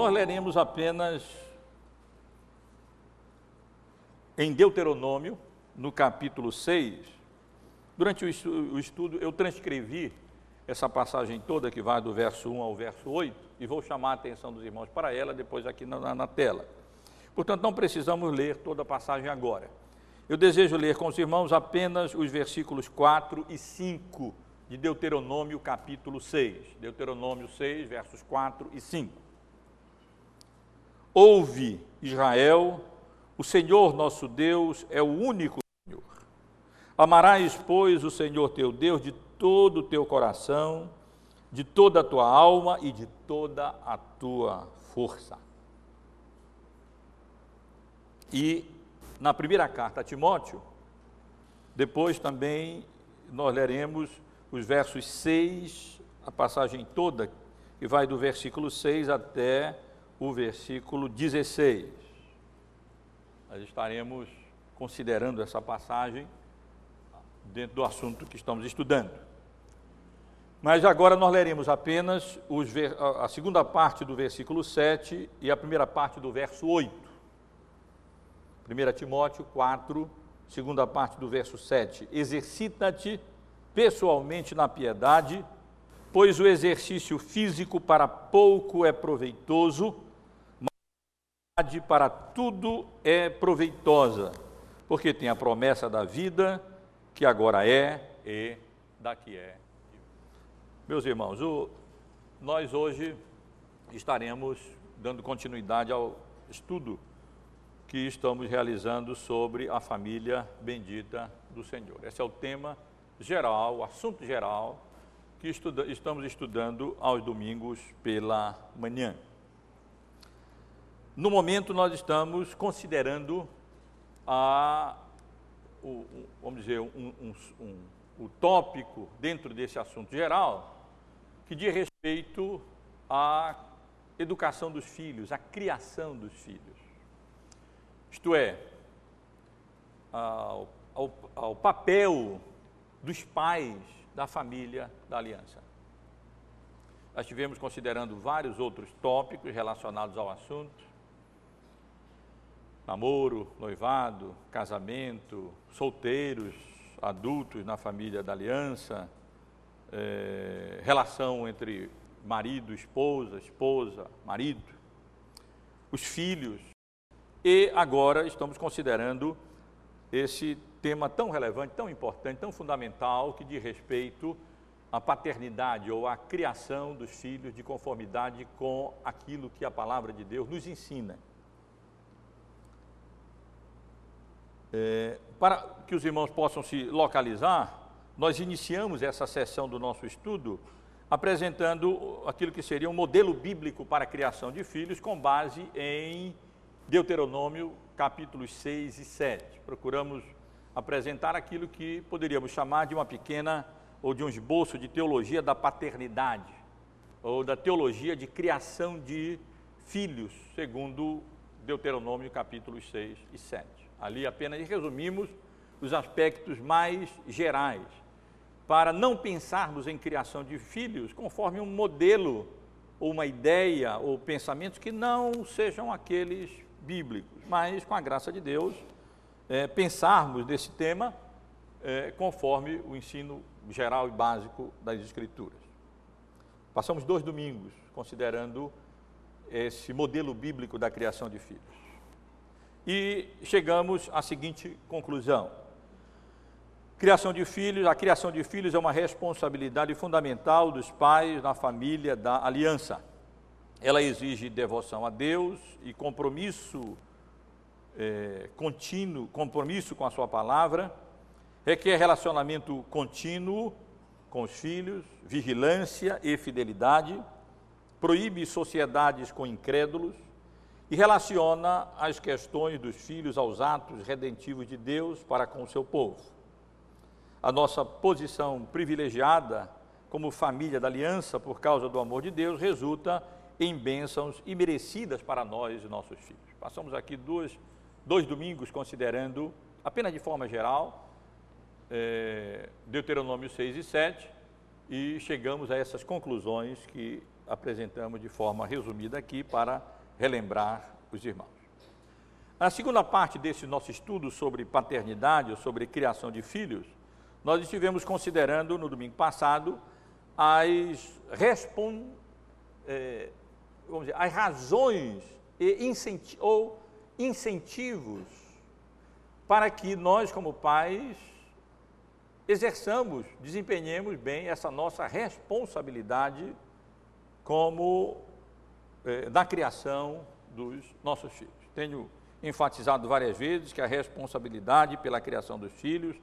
nós leremos apenas em Deuteronômio, no capítulo 6. Durante o estudo, eu transcrevi essa passagem toda que vai do verso 1 ao verso 8 e vou chamar a atenção dos irmãos para ela depois aqui na, na tela. Portanto, não precisamos ler toda a passagem agora. Eu desejo ler com os irmãos apenas os versículos 4 e 5 de Deuteronômio, capítulo 6. Deuteronômio 6, versos 4 e 5. Ouve, Israel, o Senhor nosso Deus é o único Senhor. Amarás, pois, o Senhor teu Deus de todo o teu coração, de toda a tua alma e de toda a tua força. E na primeira carta a Timóteo, depois também nós leremos os versos 6, a passagem toda, que vai do versículo 6 até o versículo 16. Nós estaremos considerando essa passagem dentro do assunto que estamos estudando. Mas agora nós leremos apenas os, a segunda parte do versículo 7 e a primeira parte do verso 8. 1 Timóteo 4, segunda parte do verso 7. Exercita-te pessoalmente na piedade, pois o exercício físico para pouco é proveitoso, a piedade para tudo é proveitosa, porque tem a promessa da vida que agora é e da que é. Meus irmãos, o, nós hoje estaremos dando continuidade ao estudo que estamos realizando sobre a família bendita do Senhor. Esse é o tema geral, o assunto geral que estuda, estamos estudando aos domingos pela manhã. No momento, nós estamos considerando a, o, vamos dizer, um, um, um, o tópico dentro desse assunto geral que diz respeito à educação dos filhos, à criação dos filhos isto é, ao, ao, ao papel dos pais da família da aliança. Nós estivemos considerando vários outros tópicos relacionados ao assunto: namoro, noivado, casamento, solteiros, adultos na família da aliança, é, relação entre marido, esposa, esposa, marido, os filhos, e agora estamos considerando esse tema tão relevante, tão importante, tão fundamental, que diz respeito à paternidade ou à criação dos filhos de conformidade com aquilo que a palavra de Deus nos ensina. É, para que os irmãos possam se localizar, nós iniciamos essa sessão do nosso estudo apresentando aquilo que seria um modelo bíblico para a criação de filhos com base em Deuteronômio, capítulos 6 e 7. Procuramos apresentar aquilo que poderíamos chamar de uma pequena ou de um esboço de teologia da paternidade, ou da teologia de criação de filhos, segundo Deuteronômio, capítulos 6 e 7. Ali apenas resumimos os aspectos mais gerais, para não pensarmos em criação de filhos conforme um modelo ou uma ideia ou pensamentos que não sejam aqueles bíblicos, mas com a graça de Deus, é, pensarmos desse tema é, conforme o ensino geral e básico das Escrituras. Passamos dois domingos considerando esse modelo bíblico da criação de filhos. E chegamos à seguinte conclusão: criação de filhos, a criação de filhos é uma responsabilidade fundamental dos pais na família da aliança. Ela exige devoção a Deus e compromisso é, contínuo, compromisso com a sua palavra, requer relacionamento contínuo com os filhos, vigilância e fidelidade, proíbe sociedades com incrédulos e relaciona as questões dos filhos aos atos redentivos de Deus para com o seu povo. A nossa posição privilegiada como família da aliança por causa do amor de Deus resulta em bênçãos imerecidas para nós e nossos filhos. Passamos aqui dois, dois domingos considerando, apenas de forma geral, é, Deuteronômio 6 e 7, e chegamos a essas conclusões que apresentamos de forma resumida aqui para relembrar os irmãos. Na segunda parte desse nosso estudo sobre paternidade ou sobre criação de filhos, nós estivemos considerando no domingo passado as, respon, é, vamos dizer, as razões e incenti ou incentivos para que nós, como pais, exerçamos, desempenhemos bem essa nossa responsabilidade como eh, na criação dos nossos filhos. Tenho enfatizado várias vezes que a responsabilidade pela criação dos filhos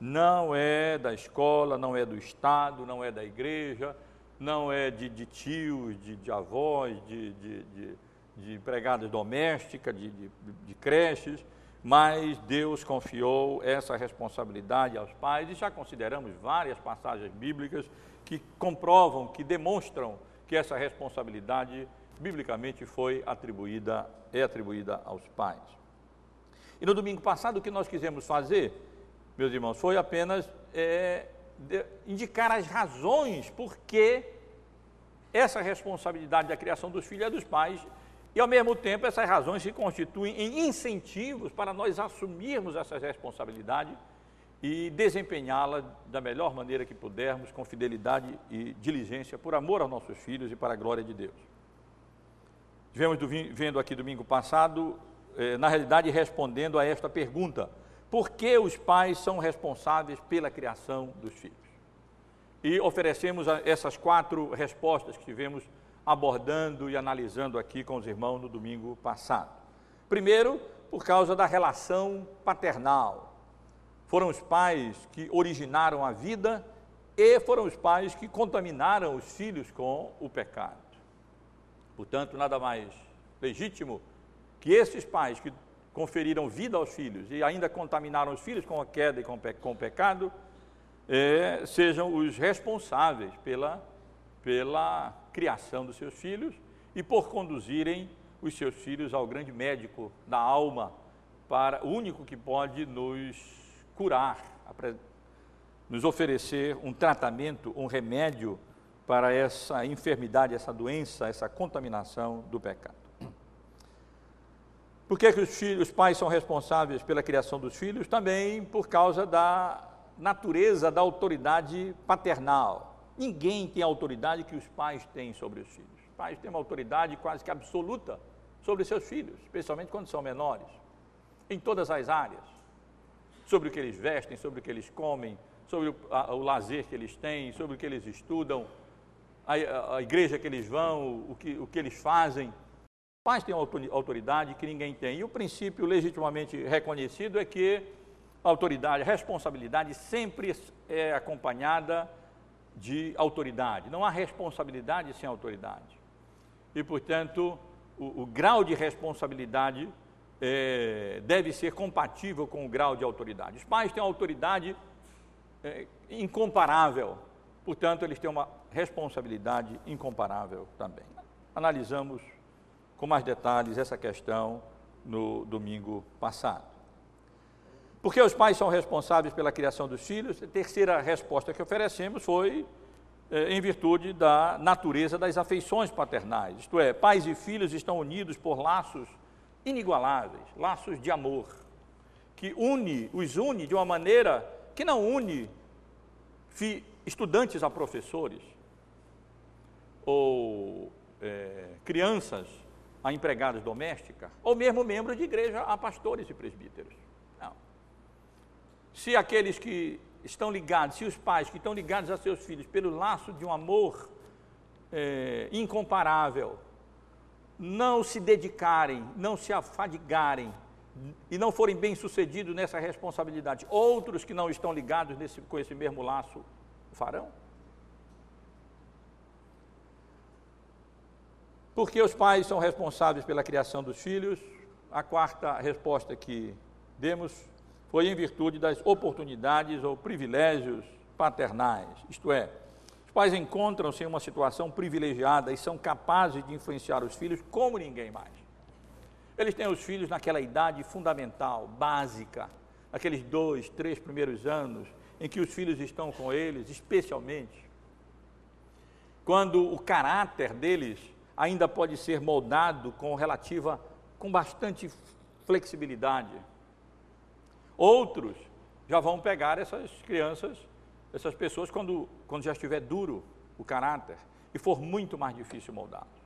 não é da escola, não é do Estado, não é da igreja, não é de, de tios, de, de avós, de, de, de empregadas domésticas, de, de creches, mas Deus confiou essa responsabilidade aos pais e já consideramos várias passagens bíblicas que comprovam, que demonstram que essa responsabilidade biblicamente foi atribuída, é atribuída aos pais. E no domingo passado o que nós quisemos fazer, meus irmãos, foi apenas é, indicar as razões por que essa responsabilidade da criação dos filhos é dos pais e, ao mesmo tempo, essas razões se constituem em incentivos para nós assumirmos essa responsabilidade e desempenhá-la da melhor maneira que pudermos, com fidelidade e diligência, por amor aos nossos filhos e para a glória de Deus. Tivemos vendo aqui domingo passado, eh, na realidade, respondendo a esta pergunta: por que os pais são responsáveis pela criação dos filhos? E oferecemos essas quatro respostas que tivemos abordando e analisando aqui com os irmãos no domingo passado. Primeiro, por causa da relação paternal. Foram os pais que originaram a vida e foram os pais que contaminaram os filhos com o pecado. Portanto, nada mais legítimo que esses pais que conferiram vida aos filhos e ainda contaminaram os filhos com a queda e com, o pecado, é, sejam os responsáveis pela, pela criação dos seus filhos e por conduzirem os seus filhos ao grande médico da alma, para o único que pode nos curar, nos oferecer um tratamento, um remédio para essa enfermidade, essa doença, essa contaminação do pecado. Por que, que os, filhos, os pais são responsáveis pela criação dos filhos? Também por causa da natureza da autoridade paternal. Ninguém tem a autoridade que os pais têm sobre os filhos. Os pais têm uma autoridade quase que absoluta sobre seus filhos, especialmente quando são menores, em todas as áreas. Sobre o que eles vestem, sobre o que eles comem, sobre o, a, o lazer que eles têm, sobre o que eles estudam, a, a igreja que eles vão, o que, o que eles fazem. Pais têm autoridade que ninguém tem. E o princípio legitimamente reconhecido é que a autoridade, a responsabilidade sempre é acompanhada de autoridade. Não há responsabilidade sem autoridade. E, portanto, o, o grau de responsabilidade é, deve ser compatível com o grau de autoridade. Os pais têm uma autoridade é, incomparável, portanto, eles têm uma responsabilidade incomparável também. Analisamos com mais detalhes essa questão no domingo passado. Porque os pais são responsáveis pela criação dos filhos? A terceira resposta que oferecemos foi é, em virtude da natureza das afeições paternais. Isto é, pais e filhos estão unidos por laços inigualáveis, laços de amor, que une, os une de uma maneira que não une estudantes a professores ou é, crianças a empregadas domésticas, ou mesmo membros de igreja a pastores e presbíteros se aqueles que estão ligados, se os pais que estão ligados a seus filhos pelo laço de um amor é, incomparável, não se dedicarem, não se afadigarem e não forem bem-sucedidos nessa responsabilidade, outros que não estão ligados nesse, com esse mesmo laço farão? Porque os pais são responsáveis pela criação dos filhos? A quarta resposta que demos foi em virtude das oportunidades ou privilégios paternais, isto é, os pais encontram-se em uma situação privilegiada e são capazes de influenciar os filhos como ninguém mais. Eles têm os filhos naquela idade fundamental, básica, aqueles dois, três primeiros anos, em que os filhos estão com eles, especialmente. quando o caráter deles ainda pode ser moldado com relativa, com bastante flexibilidade. Outros já vão pegar essas crianças, essas pessoas, quando, quando já estiver duro o caráter e for muito mais difícil moldá-los.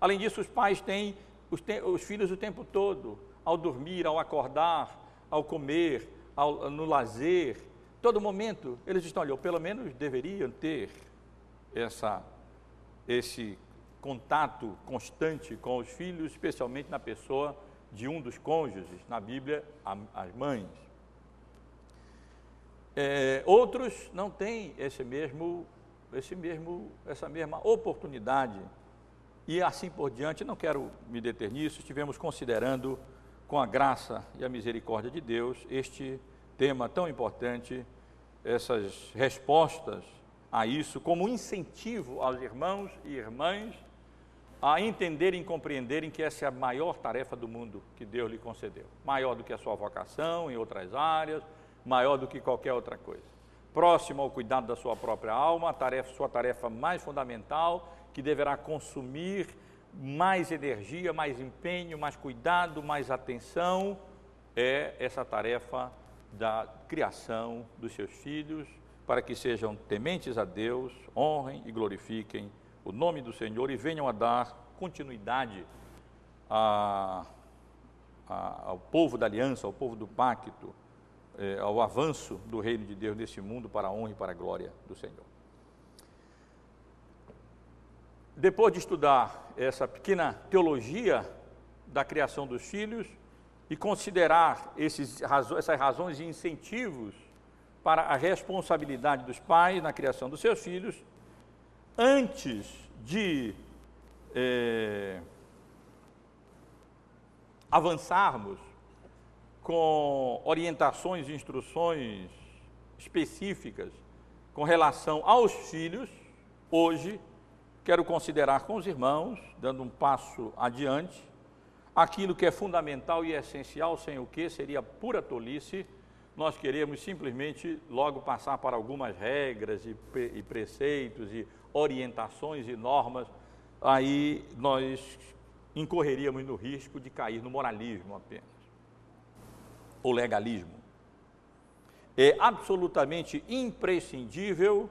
Além disso, os pais têm os, te, os, filhos o tempo todo, ao dormir, ao acordar, ao comer, ao, no lazer, todo momento, eles estão ali, ou pelo menos deveriam ter essa, esse contato constante com os filhos, especialmente na pessoa de um dos cônjuges, na Bíblia, as mães. É, outros não têm esse mesmo, esse mesmo, essa mesma oportunidade. E assim por diante, não quero me deter nisso, estivemos considerando, com a graça e a misericórdia de Deus, este tema tão importante, essas respostas a isso, como incentivo aos irmãos e irmãs a entenderem e compreenderem que essa é a maior tarefa do mundo que Deus lhe concedeu. Maior do que a sua vocação em outras áreas, maior do que qualquer outra coisa. Próximo ao cuidado da sua própria alma, a tarefa, sua tarefa mais fundamental, que deverá consumir mais energia, mais empenho, mais cuidado, mais atenção, é essa tarefa da criação dos seus filhos, para que sejam tementes a Deus, honrem e glorifiquem o nome do Senhor e venham a dar continuidade a, a, ao povo da aliança, ao povo do pacto, eh, ao avanço do reino de Deus nesse mundo para a honra e para a glória do Senhor. Depois de estudar essa pequena teologia da criação dos filhos e considerar esses, essas razões e incentivos para a responsabilidade dos pais na criação dos seus filhos, antes de é, avançarmos com orientações e instruções específicas com relação aos filhos, hoje quero considerar com os irmãos, dando um passo adiante, aquilo que é fundamental e essencial, sem o que seria pura tolice. Nós queremos simplesmente logo passar para algumas regras e, e preceitos e orientações e normas, aí nós incorreríamos no risco de cair no moralismo apenas, ou legalismo. É absolutamente imprescindível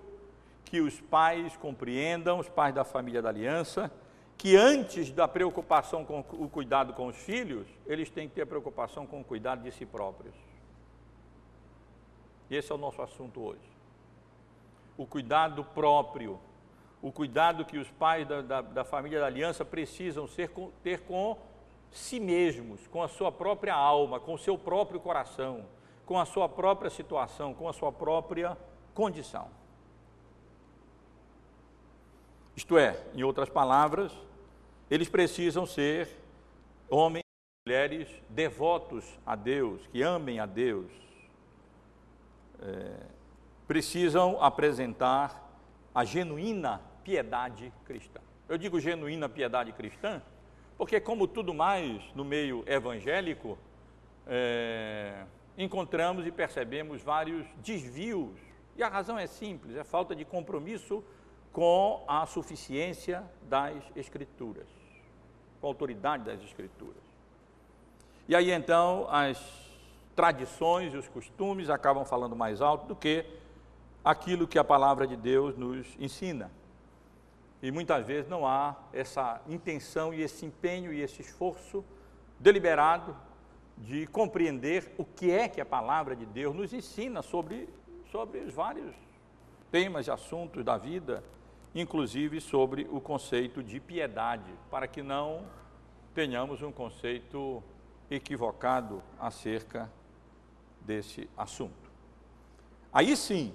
que os pais compreendam, os pais da família da aliança, que antes da preocupação com o cuidado com os filhos, eles têm que ter preocupação com o cuidado de si próprios. Esse é o nosso assunto hoje. O cuidado próprio, o cuidado que os pais da, da, da família da aliança precisam ser, ter com si mesmos, com a sua própria alma, com o seu próprio coração, com a sua própria situação, com a sua própria condição. Isto é, em outras palavras, eles precisam ser homens e mulheres devotos a Deus, que amem a Deus, é, precisam apresentar a genuína piedade cristã. Eu digo genuína piedade cristã, porque, como tudo mais no meio evangélico, é, encontramos e percebemos vários desvios. E a razão é simples: é falta de compromisso com a suficiência das Escrituras, com a autoridade das Escrituras. E aí então as tradições e os costumes acabam falando mais alto do que aquilo que a palavra de Deus nos ensina. E muitas vezes não há essa intenção e esse empenho e esse esforço deliberado de compreender o que é que a palavra de Deus nos ensina sobre, sobre os vários temas e assuntos da vida, inclusive sobre o conceito de piedade, para que não tenhamos um conceito equivocado acerca desse assunto. Aí sim,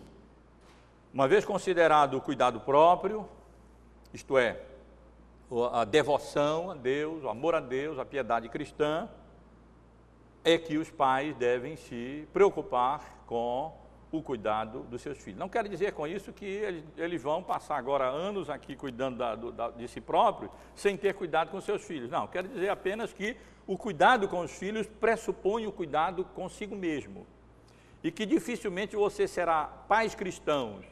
uma vez considerado o cuidado próprio, isto é, a devoção a Deus, o amor a Deus, a piedade cristã, é que os pais devem se preocupar com o cuidado dos seus filhos. Não quero dizer com isso que eles, eles vão passar agora anos aqui cuidando da, da, de si próprios, sem ter cuidado com seus filhos. Não, quero dizer apenas que o cuidado com os filhos pressupõe o cuidado consigo mesmo. E que dificilmente você será pais cristãos,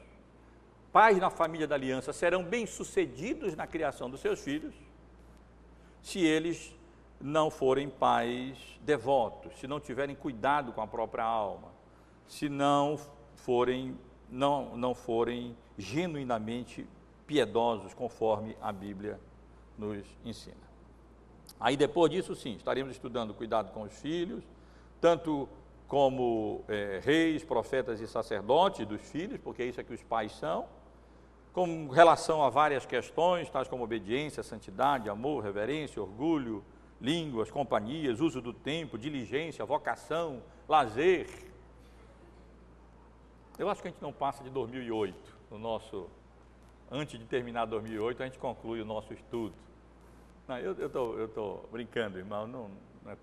pais na família da aliança serão bem-sucedidos na criação dos seus filhos se eles não forem pais devotos, se não tiverem cuidado com a própria alma, se não forem não, não forem genuinamente piedosos, conforme a Bíblia nos ensina. Aí depois disso, sim, estaremos estudando cuidado com os filhos, tanto como é, reis, profetas e sacerdotes dos filhos, porque isso é que os pais são, com relação a várias questões, tais como obediência, santidade, amor, reverência, orgulho, línguas, companhias, uso do tempo, diligência, vocação, lazer. Eu acho que a gente não passa de 2008, no nosso, antes de terminar 2008, a gente conclui o nosso estudo. Não, eu estou brincando, irmão, não,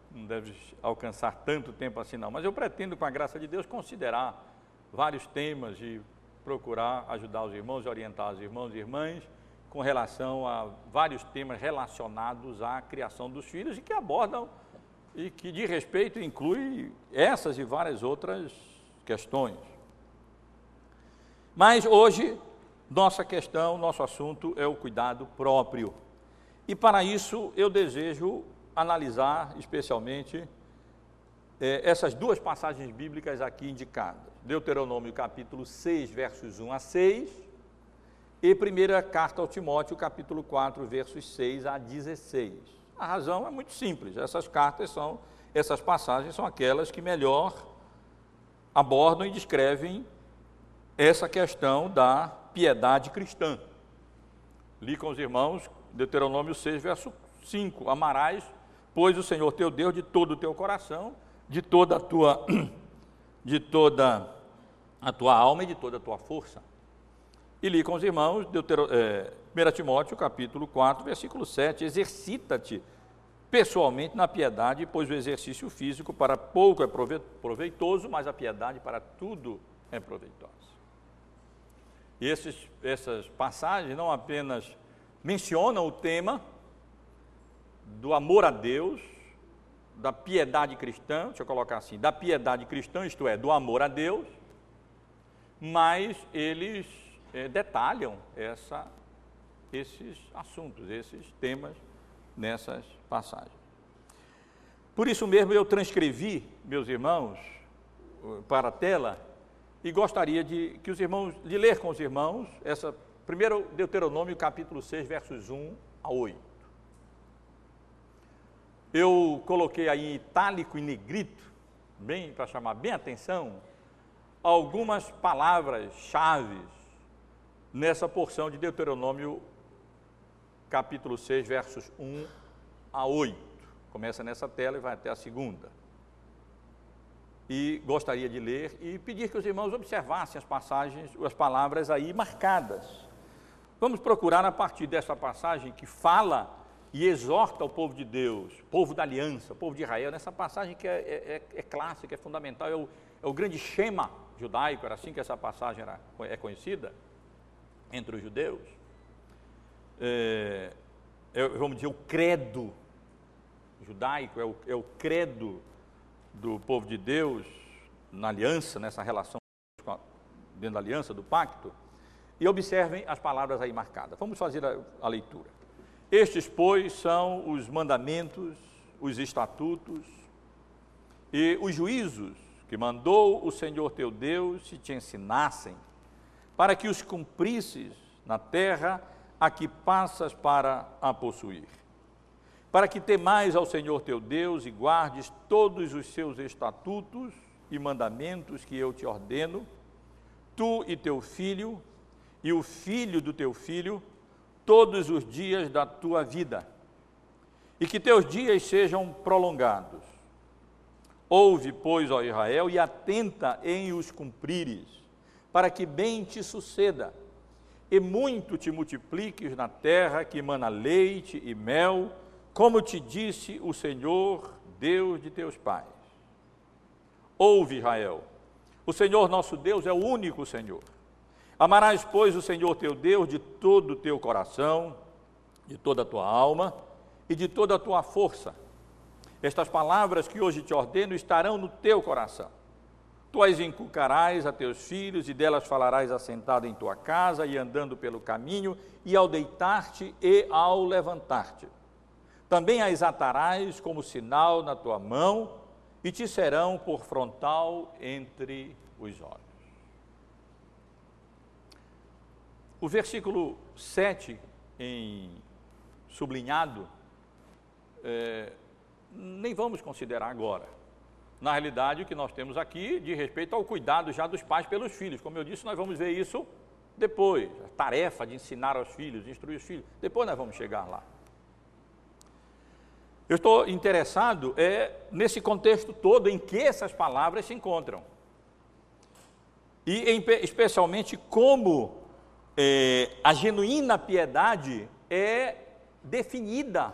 não deve alcançar tanto tempo assim não, mas eu pretendo, com a graça de Deus, considerar vários temas e procurar ajudar os irmãos e orientar os irmãos e irmãs com relação a vários temas relacionados à criação dos filhos e que abordam e que de respeito inclui essas e várias outras questões. Mas hoje nossa questão, nosso assunto é o cuidado próprio. E para isso eu desejo analisar especialmente é, essas duas passagens bíblicas aqui indicadas. Deuteronômio capítulo 6, versos 1 a 6, e primeira carta ao Timóteo, capítulo 4, versos 6 a 16. A razão é muito simples, essas cartas são, essas passagens são aquelas que melhor abordam e descrevem essa questão da piedade cristã. Li com os irmãos Deuteronômio 6, verso 5: Amarás, pois, o Senhor teu Deus de todo o teu coração, de toda a tua de toda a tua alma e de toda a tua força. E li com os irmãos, Deutero, é, 1 Timóteo, capítulo 4, versículo 7, exercita-te pessoalmente na piedade, pois o exercício físico para pouco é proveitoso, mas a piedade para tudo é proveitosa. E esses, essas passagens não apenas mencionam o tema do amor a Deus, da piedade cristã, deixa eu colocar assim, da piedade cristã, isto é, do amor a Deus, mas eles é, detalham essa, esses assuntos, esses temas nessas passagens. Por isso mesmo eu transcrevi, meus irmãos, para a tela e gostaria de que os irmãos, de ler com os irmãos essa primeiro Deuteronômio capítulo 6, versos 1 a 8. Eu coloquei aí em itálico e negrito, bem para chamar bem atenção, algumas palavras-chave nessa porção de Deuteronômio, capítulo 6, versos 1 a 8. Começa nessa tela e vai até a segunda. E gostaria de ler e pedir que os irmãos observassem as passagens, as palavras aí marcadas. Vamos procurar a partir dessa passagem que fala e exorta o povo de Deus, povo da aliança, povo de Israel, nessa passagem que é, é, é, é clássica, é fundamental, é o, é o grande Shema judaico, era assim que essa passagem era, é conhecida entre os judeus. É, é, vamos dizer, o credo judaico, é o, é o credo do povo de Deus na aliança, nessa relação a, dentro da aliança, do pacto. E observem as palavras aí marcadas. Vamos fazer a, a leitura. Estes, pois, são os mandamentos, os estatutos e os juízos que mandou o Senhor teu Deus se te ensinassem, para que os cumprisses na terra a que passas para a possuir. Para que temais ao Senhor teu Deus e guardes todos os seus estatutos e mandamentos que eu te ordeno, tu e teu filho, e o filho do teu filho, todos os dias da tua vida, e que teus dias sejam prolongados. Ouve, pois, ó Israel, e atenta em os cumprires, para que bem te suceda, e muito te multipliques na terra que emana leite e mel, como te disse o Senhor, Deus de teus pais. Ouve, Israel, o Senhor nosso Deus é o único Senhor. Amarás, pois, o Senhor teu Deus de todo o teu coração, de toda a tua alma e de toda a tua força. Estas palavras que hoje te ordeno estarão no teu coração. Tu as inculcarás a teus filhos, e delas falarás assentado em tua casa e andando pelo caminho, e ao deitar-te e ao levantar-te. Também as atarás como sinal na tua mão, e te serão por frontal entre os olhos. O versículo 7, em sublinhado, é, nem vamos considerar agora. Na realidade, o que nós temos aqui de respeito ao cuidado já dos pais pelos filhos. Como eu disse, nós vamos ver isso depois. A tarefa de ensinar aos filhos, instruir os filhos. Depois nós vamos chegar lá. Eu estou interessado é, nesse contexto todo em que essas palavras se encontram. E em, especialmente como é, a genuína piedade é definida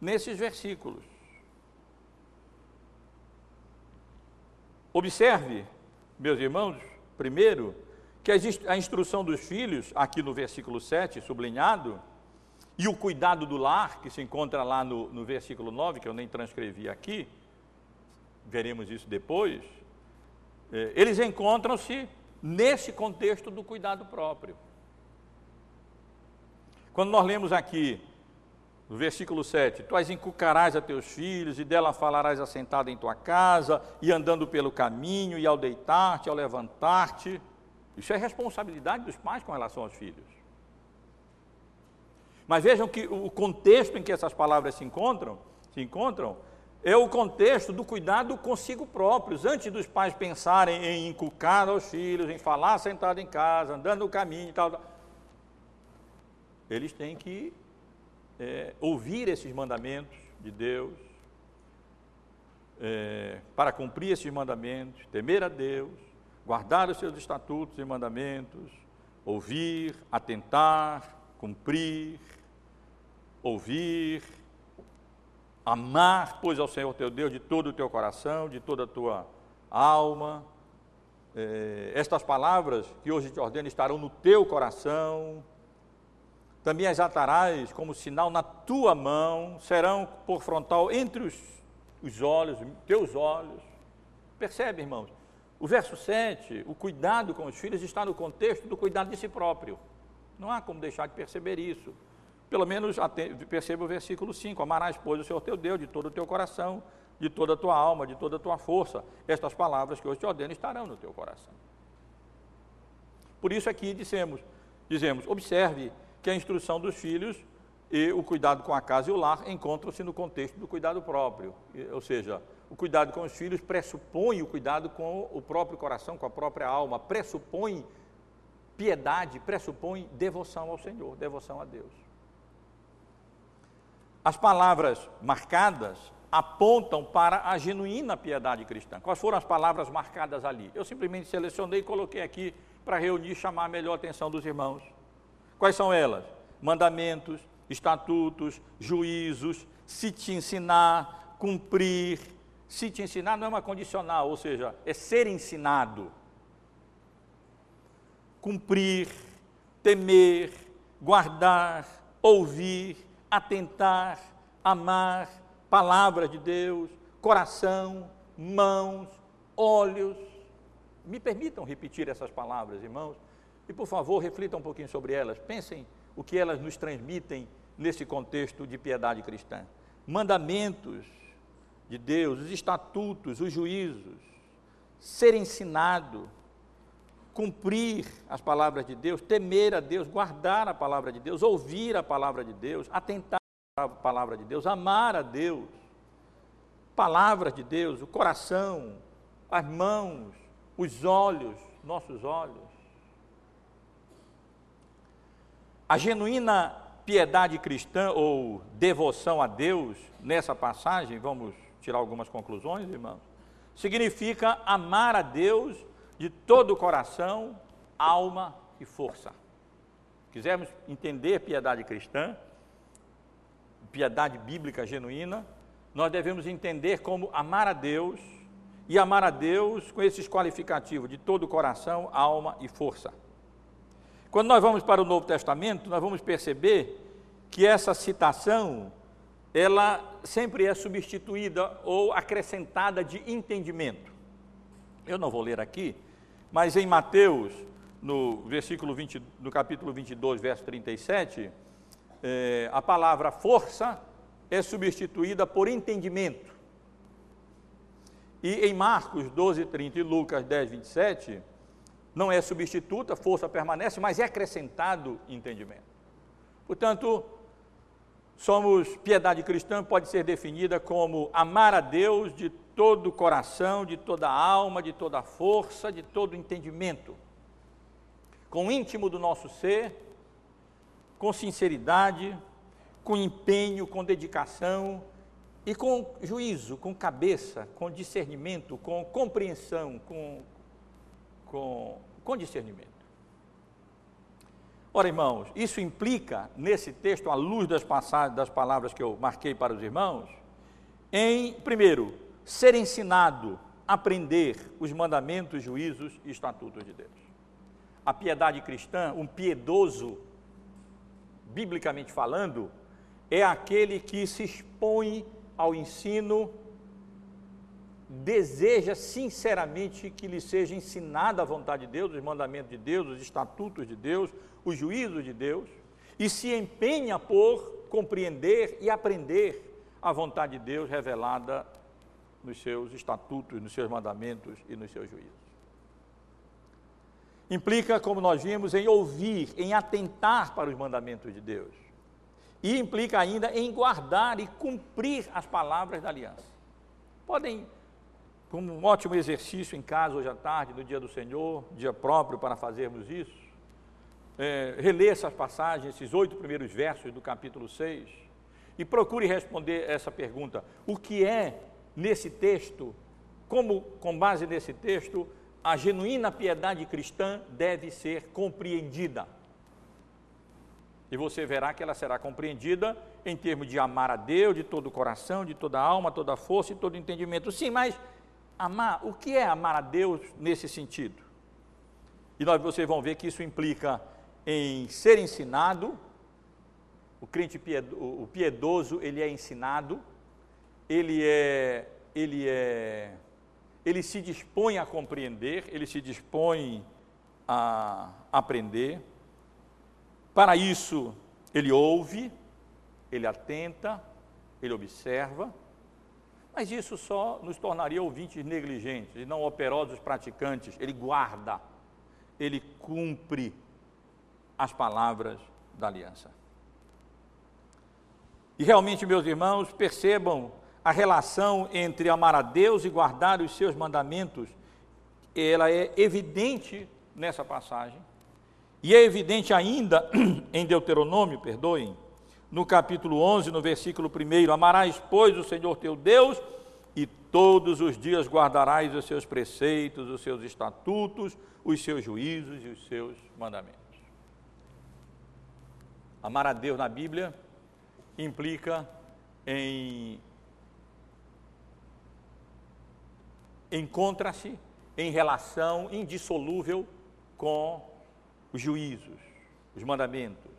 nesses versículos. Observe, meus irmãos, primeiro, que a instrução dos filhos, aqui no versículo 7, sublinhado, e o cuidado do lar, que se encontra lá no, no versículo 9, que eu nem transcrevi aqui, veremos isso depois, é, eles encontram-se nesse contexto do cuidado próprio. Quando nós lemos aqui, no versículo 7, Tu as inculcarás a teus filhos, e dela falarás assentado em tua casa, e andando pelo caminho, e ao deitar-te, ao levantar-te. Isso é responsabilidade dos pais com relação aos filhos. Mas vejam que o contexto em que essas palavras se encontram, se encontram, é o contexto do cuidado consigo próprios, antes dos pais pensarem em inculcar aos filhos, em falar sentado em casa, andando no caminho e tal. Eles têm que é, ouvir esses mandamentos de Deus, é, para cumprir esses mandamentos, temer a Deus, guardar os seus estatutos e mandamentos, ouvir, atentar, cumprir, ouvir, amar, pois, ao Senhor teu Deus de todo o teu coração, de toda a tua alma. É, estas palavras que hoje te ordeno estarão no teu coração, também as atarás como sinal na tua mão, serão por frontal entre os, os olhos, teus olhos. Percebe, irmãos? O verso 7, o cuidado com os filhos está no contexto do cuidado de si próprio. Não há como deixar de perceber isso. Pelo menos perceba o versículo 5: Amarás, pois, o Senhor teu Deus de todo o teu coração, de toda a tua alma, de toda a tua força. Estas palavras que hoje te ordeno estarão no teu coração. Por isso aqui dizemos, dizemos, observe que a instrução dos filhos e o cuidado com a casa e o lar encontram-se no contexto do cuidado próprio. Ou seja, o cuidado com os filhos pressupõe o cuidado com o próprio coração, com a própria alma, pressupõe piedade, pressupõe devoção ao Senhor, devoção a Deus. As palavras marcadas apontam para a genuína piedade cristã. Quais foram as palavras marcadas ali? Eu simplesmente selecionei e coloquei aqui para reunir e chamar a melhor atenção dos irmãos. Quais são elas? Mandamentos, estatutos, juízos, se te ensinar, cumprir. Se te ensinar não é uma condicional, ou seja, é ser ensinado. Cumprir, temer, guardar, ouvir, atentar, amar, palavra de Deus, coração, mãos, olhos. Me permitam repetir essas palavras, irmãos, e por favor reflitam um pouquinho sobre elas. Pensem o que elas nos transmitem nesse contexto de piedade cristã. Mandamentos de Deus, os estatutos, os juízos, ser ensinado, cumprir as palavras de Deus, temer a Deus, guardar a palavra de Deus, ouvir a palavra de Deus, atentar a palavra de Deus, amar a Deus, palavra de Deus, o coração, as mãos, os olhos, nossos olhos. A genuína piedade cristã ou devoção a Deus, nessa passagem, vamos tirar algumas conclusões, irmãos, significa amar a Deus de todo o coração, alma e força. Quisermos entender piedade cristã, piedade bíblica genuína, nós devemos entender como amar a Deus e amar a Deus com esses qualificativos de todo o coração, alma e força. Quando nós vamos para o Novo Testamento, nós vamos perceber que essa citação ela sempre é substituída ou acrescentada de entendimento. Eu não vou ler aqui, mas em Mateus, no versículo 20, no capítulo 22, verso 37, é, a palavra força é substituída por entendimento. E em Marcos 12, 30 e Lucas 10, 27, não é substituta, força permanece, mas é acrescentado entendimento. Portanto, somos, piedade cristã pode ser definida como amar a Deus de todo o coração, de toda a alma, de toda a força, de todo o entendimento, com o íntimo do nosso ser, com sinceridade, com empenho, com dedicação e com juízo, com cabeça, com discernimento, com compreensão, com, com, com discernimento. Ora, irmãos, isso implica, nesse texto, à luz das passagens, das palavras que eu marquei para os irmãos, em, primeiro, ser ensinado, aprender os mandamentos, juízos e estatutos de Deus. A piedade cristã, um piedoso, biblicamente falando, é aquele que se expõe ao ensino, deseja sinceramente que lhe seja ensinada a vontade de Deus, os mandamentos de Deus, os estatutos de Deus, os juízos de Deus, e se empenha por compreender e aprender a vontade de Deus revelada nos seus estatutos, nos seus mandamentos e nos seus juízos. Implica, como nós vimos, em ouvir, em atentar para os mandamentos de Deus e implica ainda em guardar e cumprir as palavras da aliança. Podem, como um ótimo exercício em casa hoje à tarde, no dia do Senhor, dia próprio para fazermos isso, é, essas passagens, esses oito primeiros versos do capítulo 6, e procure responder essa pergunta: o que é nesse texto, como com base nesse texto, a genuína piedade cristã deve ser compreendida? E você verá que ela será compreendida em termos de amar a Deus de todo o coração, de toda a alma, toda a força e todo o entendimento. Sim, mas amar, o que é amar a Deus nesse sentido? E nós, vocês vão ver que isso implica em ser ensinado, o crente piedoso, o piedoso ele é ensinado, ele é, ele é, ele se dispõe a compreender, ele se dispõe a aprender, para isso, ele ouve, ele atenta, ele observa, mas isso só nos tornaria ouvintes negligentes e não operosos praticantes. Ele guarda, ele cumpre as palavras da aliança. E realmente, meus irmãos, percebam a relação entre amar a Deus e guardar os seus mandamentos, ela é evidente nessa passagem. E é evidente ainda em Deuteronômio, perdoem, no capítulo 11, no versículo 1: Amarás, pois, o Senhor teu Deus, e todos os dias guardarás os seus preceitos, os seus estatutos, os seus juízos e os seus mandamentos. Amar a Deus na Bíblia implica em encontra-se em relação indissolúvel com os juízos, os mandamentos,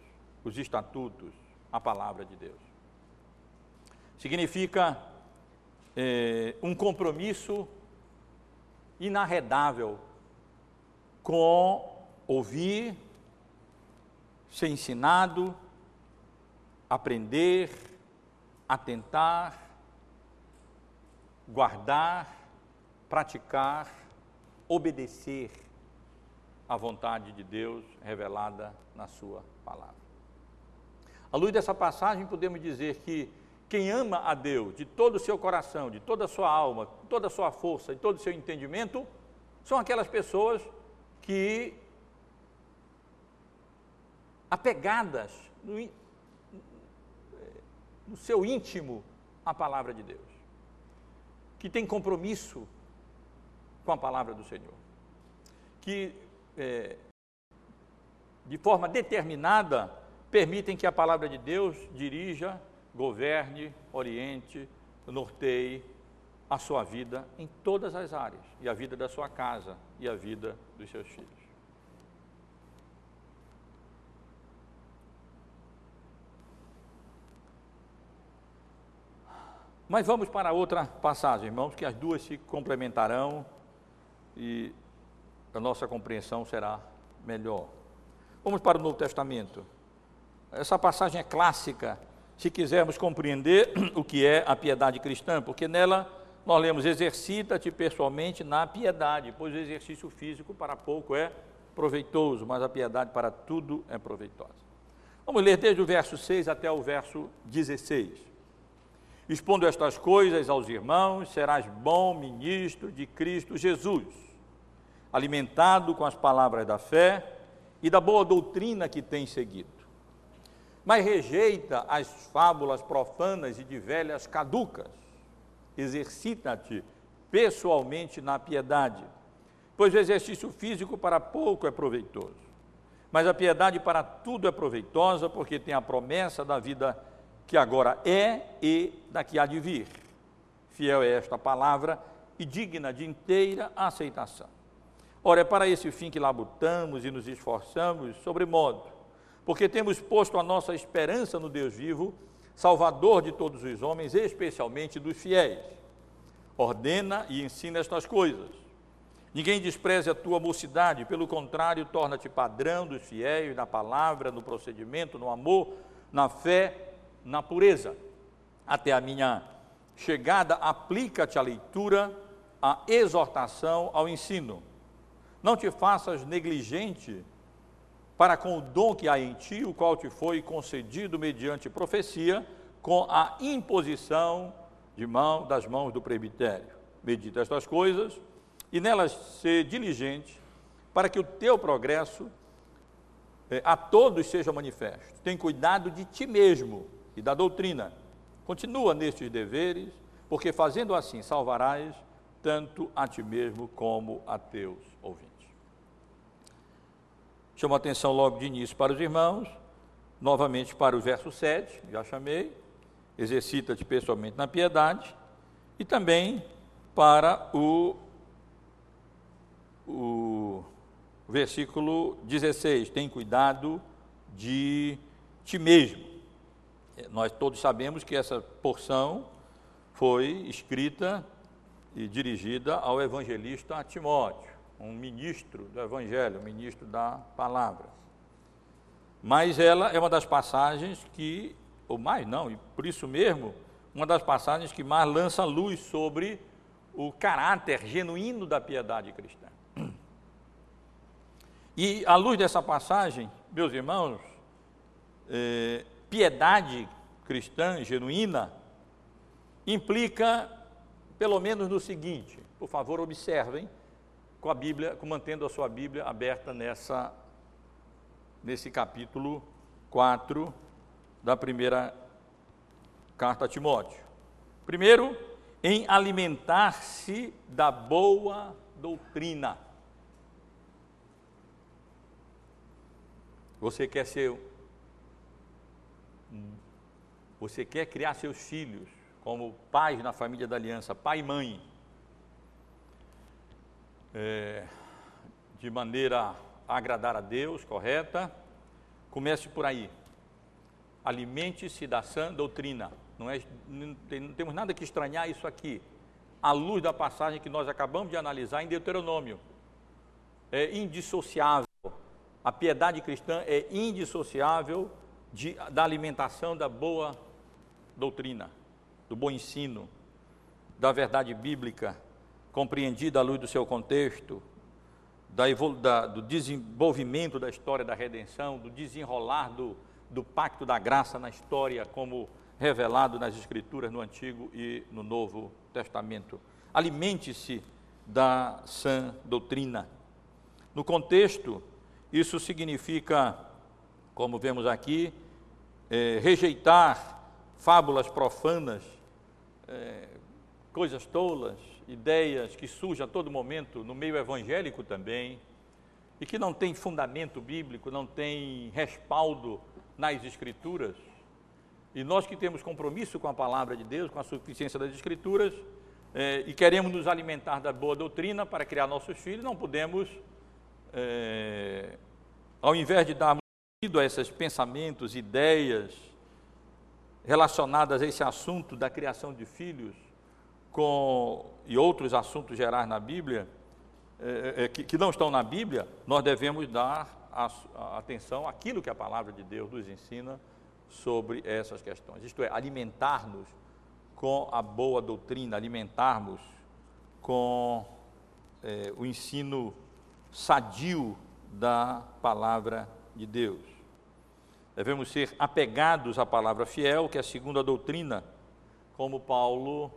os estatutos, a palavra de Deus. Significa é, um compromisso inarredável com ouvir, ser ensinado, aprender, atentar, guardar, praticar, obedecer a vontade de Deus revelada na Sua palavra. À luz dessa passagem, podemos dizer que quem ama a Deus de todo o seu coração, de toda a sua alma, toda a sua força e todo o seu entendimento, são aquelas pessoas que, apegadas no, no seu íntimo à palavra de Deus, que tem compromisso com a palavra do Senhor, que é, de forma determinada, permitem que a palavra de Deus dirija, governe, oriente, norteie a sua vida em todas as áreas, e a vida da sua casa, e a vida dos seus filhos. Mas vamos para outra passagem, irmãos, que as duas se complementarão e a nossa compreensão será melhor. Vamos para o Novo Testamento. Essa passagem é clássica, se quisermos compreender o que é a piedade cristã, porque nela nós lemos: exercita-te pessoalmente na piedade, pois o exercício físico para pouco é proveitoso, mas a piedade para tudo é proveitosa. Vamos ler desde o verso 6 até o verso 16. Expondo estas coisas aos irmãos, serás bom ministro de Cristo Jesus, alimentado com as palavras da fé e da boa doutrina que tens seguido. Mas rejeita as fábulas profanas e de velhas caducas. Exercita-te pessoalmente na piedade, pois o exercício físico para pouco é proveitoso. Mas a piedade para tudo é proveitosa, porque tem a promessa da vida que agora é e daqui há de vir. Fiel é esta palavra e digna de inteira aceitação. Ora, é para esse fim que labutamos e nos esforçamos sobremodo, porque temos posto a nossa esperança no Deus vivo, Salvador de todos os homens, especialmente dos fiéis. Ordena e ensina estas coisas. Ninguém despreze a tua mocidade, pelo contrário, torna-te padrão dos fiéis na palavra, no procedimento, no amor, na fé na pureza. Até a minha chegada, aplica-te à leitura, à exortação, ao ensino. Não te faças negligente para com o dom que há em ti, o qual te foi concedido mediante profecia, com a imposição de mão das mãos do presbitério. Medita estas coisas e nelas ser diligente, para que o teu progresso eh, a todos seja manifesto. Tem cuidado de ti mesmo e da doutrina. Continua nestes deveres, porque fazendo assim salvarás tanto a ti mesmo como a teus ouvintes. Chamo a atenção logo de início para os irmãos, novamente para o verso 7, já chamei, exercita-te pessoalmente na piedade, e também para o, o versículo 16, tem cuidado de ti mesmo. Nós todos sabemos que essa porção foi escrita e dirigida ao evangelista Timóteo, um ministro do evangelho, um ministro da palavra. Mas ela é uma das passagens que, ou mais não, e por isso mesmo, uma das passagens que mais lança luz sobre o caráter genuíno da piedade cristã. E à luz dessa passagem, meus irmãos, eh, piedade cristã genuína implica pelo menos no seguinte, por favor, observem com a Bíblia, mantendo a sua Bíblia aberta nessa nesse capítulo 4 da primeira carta a Timóteo. Primeiro, em alimentar-se da boa doutrina. Você quer ser você quer criar seus filhos como pais na família da aliança, pai e mãe, é, de maneira a agradar a Deus, correta, comece por aí. Alimente-se da sã doutrina. Não, é, não, não temos nada que estranhar isso aqui. À luz da passagem que nós acabamos de analisar em Deuteronômio. É indissociável. A piedade cristã é indissociável de, da alimentação da boa doutrina, do bom ensino, da verdade bíblica, compreendida à luz do seu contexto, da, da, do desenvolvimento da história da redenção, do desenrolar do, do pacto da graça na história, como revelado nas Escrituras no Antigo e no Novo Testamento. Alimente-se da sã doutrina. No contexto, isso significa como vemos aqui, é, rejeitar fábulas profanas, é, coisas tolas, ideias que surgem a todo momento no meio evangélico também, e que não tem fundamento bíblico, não tem respaldo nas Escrituras. E nós que temos compromisso com a palavra de Deus, com a suficiência das Escrituras, é, e queremos nos alimentar da boa doutrina para criar nossos filhos, não podemos, é, ao invés de darmos a esses pensamentos, ideias relacionadas a esse assunto da criação de filhos com, e outros assuntos gerais na Bíblia, é, é, que, que, não estão na Bíblia, nós devemos dar a, a atenção àquilo que a palavra de Deus nos ensina sobre essas questões. Isto é, alimentar-nos com a boa doutrina, alimentarmos com é, o ensino sadio da palavra de Deus. Devemos ser apegados à palavra fiel, que é a segunda doutrina, como Paulo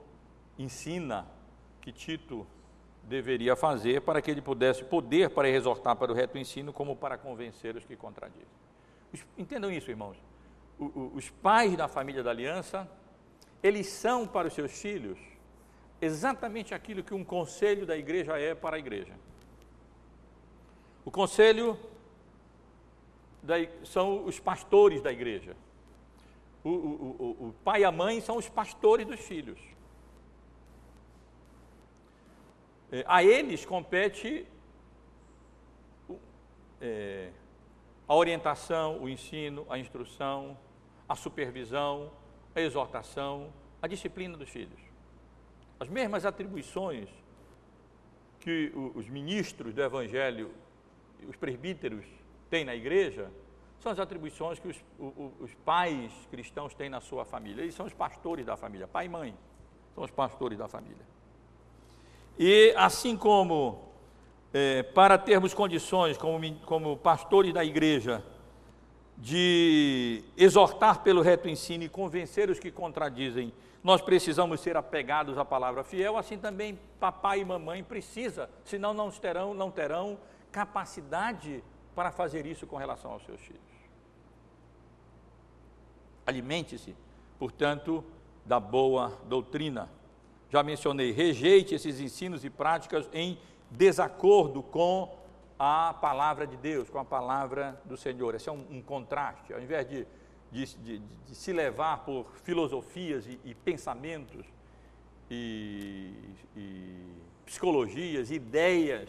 ensina que Tito deveria fazer para que ele pudesse poder para exortar para o reto ensino, como para convencer os que contradizem. Entendam isso, irmãos. Os pais da família da aliança, eles são para os seus filhos exatamente aquilo que um conselho da igreja é para a igreja. O conselho da, são os pastores da igreja. O, o, o, o pai e a mãe são os pastores dos filhos. É, a eles compete é, a orientação, o ensino, a instrução, a supervisão, a exortação, a disciplina dos filhos. As mesmas atribuições que os ministros do Evangelho, os presbíteros têm na igreja, são as atribuições que os, os, pais cristãos têm na sua família. Eles são os pastores da família, pai e mãe, são os pastores da família. E assim como é, para termos condições, como, como pastores da igreja, de exortar pelo reto ensino e convencer os que contradizem, nós precisamos ser apegados à palavra fiel, assim também papai e mamãe precisa, senão não terão, não terão capacidade para fazer isso com relação aos seus filhos. Alimente-se, portanto, da boa doutrina já mencionei, rejeite esses ensinos e práticas em desacordo com a palavra de Deus, com a palavra do Senhor. Esse é um, um contraste. Ao invés de, de, de, de, se levar por filosofias e, e pensamentos e, e psicologias, ideias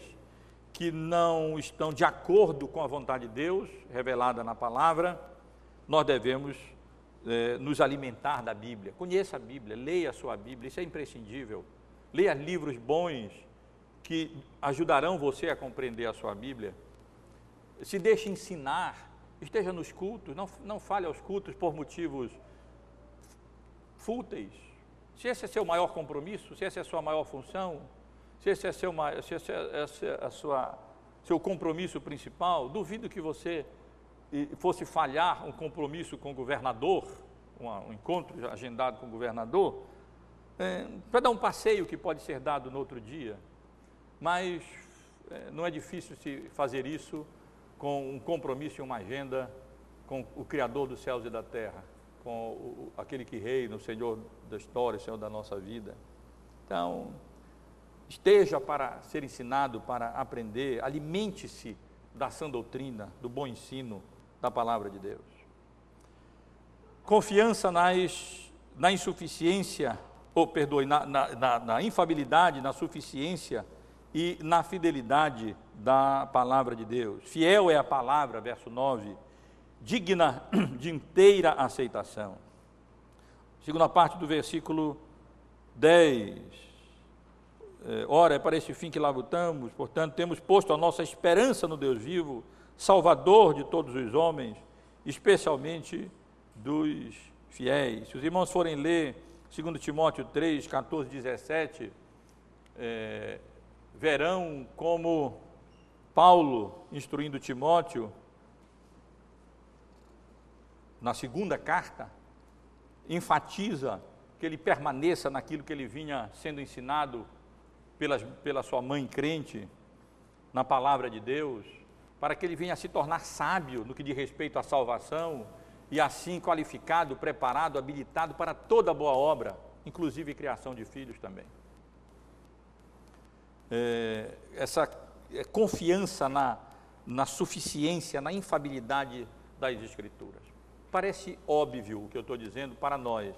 que não estão de acordo com a vontade de Deus, revelada na palavra, nós devemos é, nos alimentar da Bíblia. Conheça a Bíblia, leia a sua Bíblia, isso é imprescindível. Leia livros bons que ajudarão você a compreender a sua Bíblia. Se deixe ensinar, esteja nos cultos, não, não fale aos cultos por motivos fúteis. Se esse é seu maior compromisso, se essa é a sua maior função, se esse é, seu, se esse é a sua, seu compromisso principal, duvido que você fosse falhar um compromisso com o governador, um encontro agendado com o governador, é, para dar um passeio que pode ser dado no outro dia, mas é, não é difícil se fazer isso com um compromisso e uma agenda com o Criador dos céus e da terra, com o, aquele que reina, o Senhor da história, o Senhor da nossa vida. Então, esteja para ser ensinado, para aprender, alimente-se da sã doutrina, do bom ensino, da palavra de Deus. Confiança nas, na insuficiência, ou perdoe, na, na, na, na infabilidade, na suficiência e na fidelidade da palavra de Deus. Fiel é a palavra, verso 9, digna de inteira aceitação. Segunda parte do versículo 10. É, ora, é para esse fim que labutamos, portanto, temos posto a nossa esperança no Deus vivo, Salvador de todos os homens, especialmente dos fiéis. Se os irmãos forem ler 2 Timóteo 3, 14, 17, é, verão como Paulo, instruindo Timóteo, na segunda carta, enfatiza que ele permaneça naquilo que ele vinha sendo ensinado pela, pela sua mãe crente, na palavra de Deus, para que ele venha a se tornar sábio no que diz respeito à salvação e assim qualificado, preparado, habilitado para toda boa obra, inclusive criação de filhos também. É, essa é, confiança na, na suficiência, na infabilidade das Escrituras. Parece óbvio o que eu estou dizendo para nós,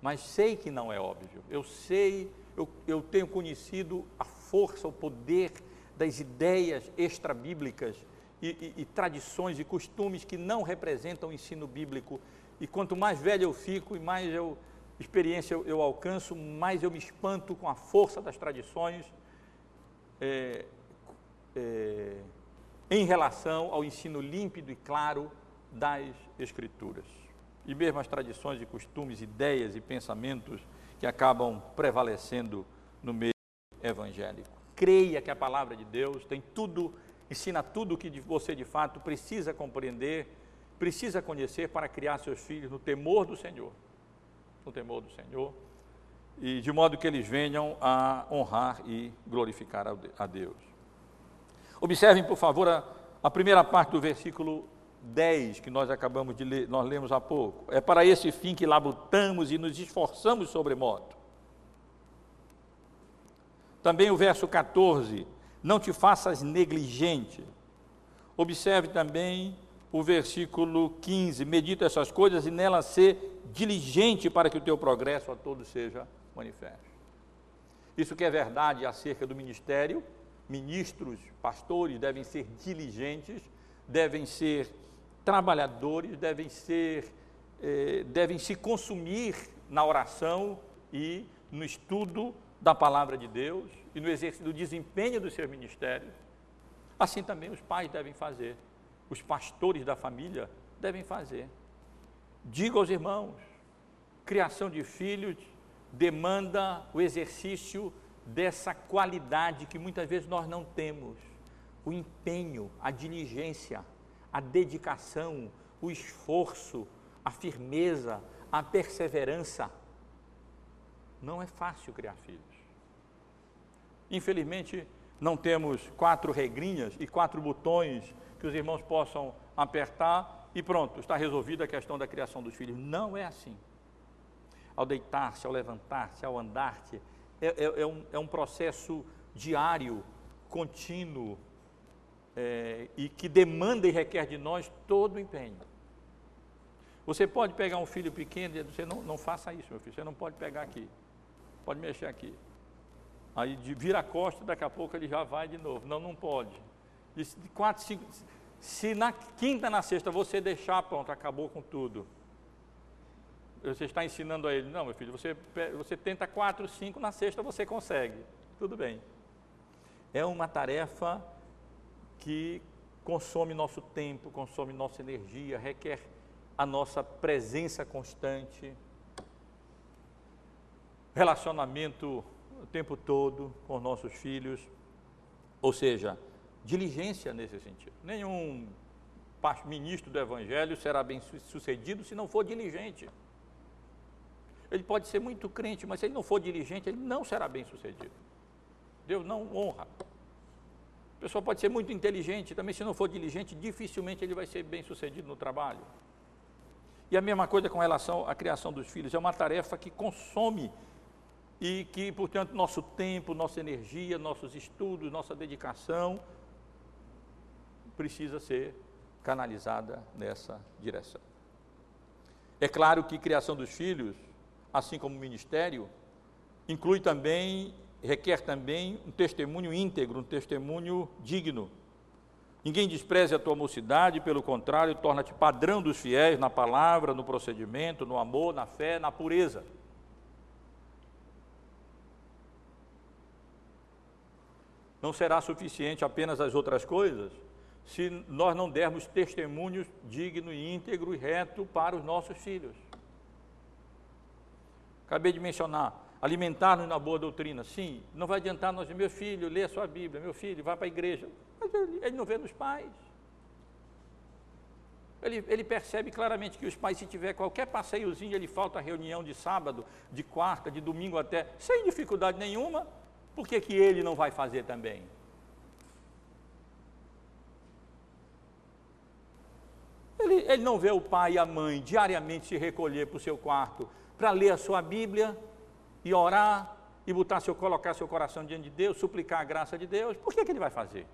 mas sei que não é óbvio. Eu sei, eu, eu tenho conhecido a força, o poder das ideias extra-bíblicas e, e, e tradições e costumes que não representam o ensino bíblico. E quanto mais velho eu fico e mais eu, experiência eu, eu alcanço, mais eu me espanto com a força das tradições, é, é, em relação ao ensino límpido e claro das Escrituras. E mesmo as tradições e costumes, ideias e pensamentos que acabam prevalecendo no meio evangélico. Creia que a palavra de Deus tem tudo, ensina tudo o que você de fato precisa compreender, precisa conhecer para criar seus filhos no temor do Senhor. No temor do Senhor. E de modo que eles venham a honrar e glorificar a Deus. Observem, por favor, a, a primeira parte do versículo 10 que nós acabamos de ler, nós lemos há pouco. É para esse fim que labutamos e nos esforçamos sobremodo. Também o verso 14, não te faças negligente. Observe também o versículo 15, medita essas coisas e nela ser diligente para que o teu progresso a todos seja manifesto. Isso que é verdade acerca do ministério, ministros, pastores devem ser diligentes, devem ser trabalhadores devem ser, eh, devem se consumir na oração e no estudo da palavra de Deus e no exercício do desempenho dos seus ministérios. Assim também os pais devem fazer, os pastores da família devem fazer. Diga aos irmãos, criação de filhos demanda o exercício dessa qualidade que muitas vezes nós não temos, o empenho, a diligência, a dedicação, o esforço, a firmeza, a perseverança. Não é fácil criar filhos. Infelizmente, não temos quatro regrinhas e quatro botões que os irmãos possam apertar e pronto, está resolvida a questão da criação dos filhos. Não é assim. Ao deitar-se, ao levantar-se, ao andar-se, é, é, é, um, é um processo diário, contínuo, é, e que demanda e requer de nós todo o empenho. Você pode pegar um filho pequeno e dizer, não, não faça isso, meu filho, você não pode pegar aqui, pode mexer aqui. Aí vira a costa, daqui a pouco ele já vai de novo. Não, não pode. De quatro, cinco, se na quinta, na sexta você deixar, pronto, acabou com tudo. Você está ensinando a ele, não, meu filho, você, você tenta quatro, cinco, na sexta você consegue. Tudo bem. É uma tarefa que consome nosso tempo, consome nossa energia, requer a nossa presença constante, relacionamento o tempo todo com os nossos filhos, ou seja, diligência nesse sentido. Nenhum ministro do Evangelho será bem sucedido se não for diligente. Ele pode ser muito crente, mas se ele não for diligente, ele não será bem sucedido. Deus não honra a pessoa pode ser muito inteligente, também se não for diligente, dificilmente ele vai ser bem sucedido no trabalho. E a mesma coisa com relação à criação dos filhos, é uma tarefa que consome e que, portanto, nosso tempo, nossa energia, nossos estudos, nossa dedicação precisa ser canalizada nessa direção. É claro que criação dos filhos, assim como o ministério, inclui também requer também um testemunho íntegro, um testemunho digno. Ninguém despreze a tua mocidade, pelo contrário, torna-te padrão dos fiéis na palavra, no procedimento, no amor, na fé, na pureza. Não será suficiente apenas as outras coisas se nós não dermos testemunhos digno e íntegro e reto para os nossos filhos. Acabei de mencionar alimentar-nos na boa doutrina. Sim, não vai adiantar nós, meu filho, lê a sua Bíblia, meu filho, vá para a igreja. Mas ele, ele não vê nos pais. Ele, ele, percebe claramente que os pais, se tiver qualquer passeiozinho, ele falta reunião de sábado, de quarta, de domingo até, sem dificuldade nenhuma, por que, que ele não vai fazer também? Ele, ele não vê o pai e a mãe diariamente se recolher para o seu quarto para ler a sua Bíblia, e orar e botar seu, colocar seu coração diante de Deus, suplicar a graça de Deus, por que, que ele vai fazer?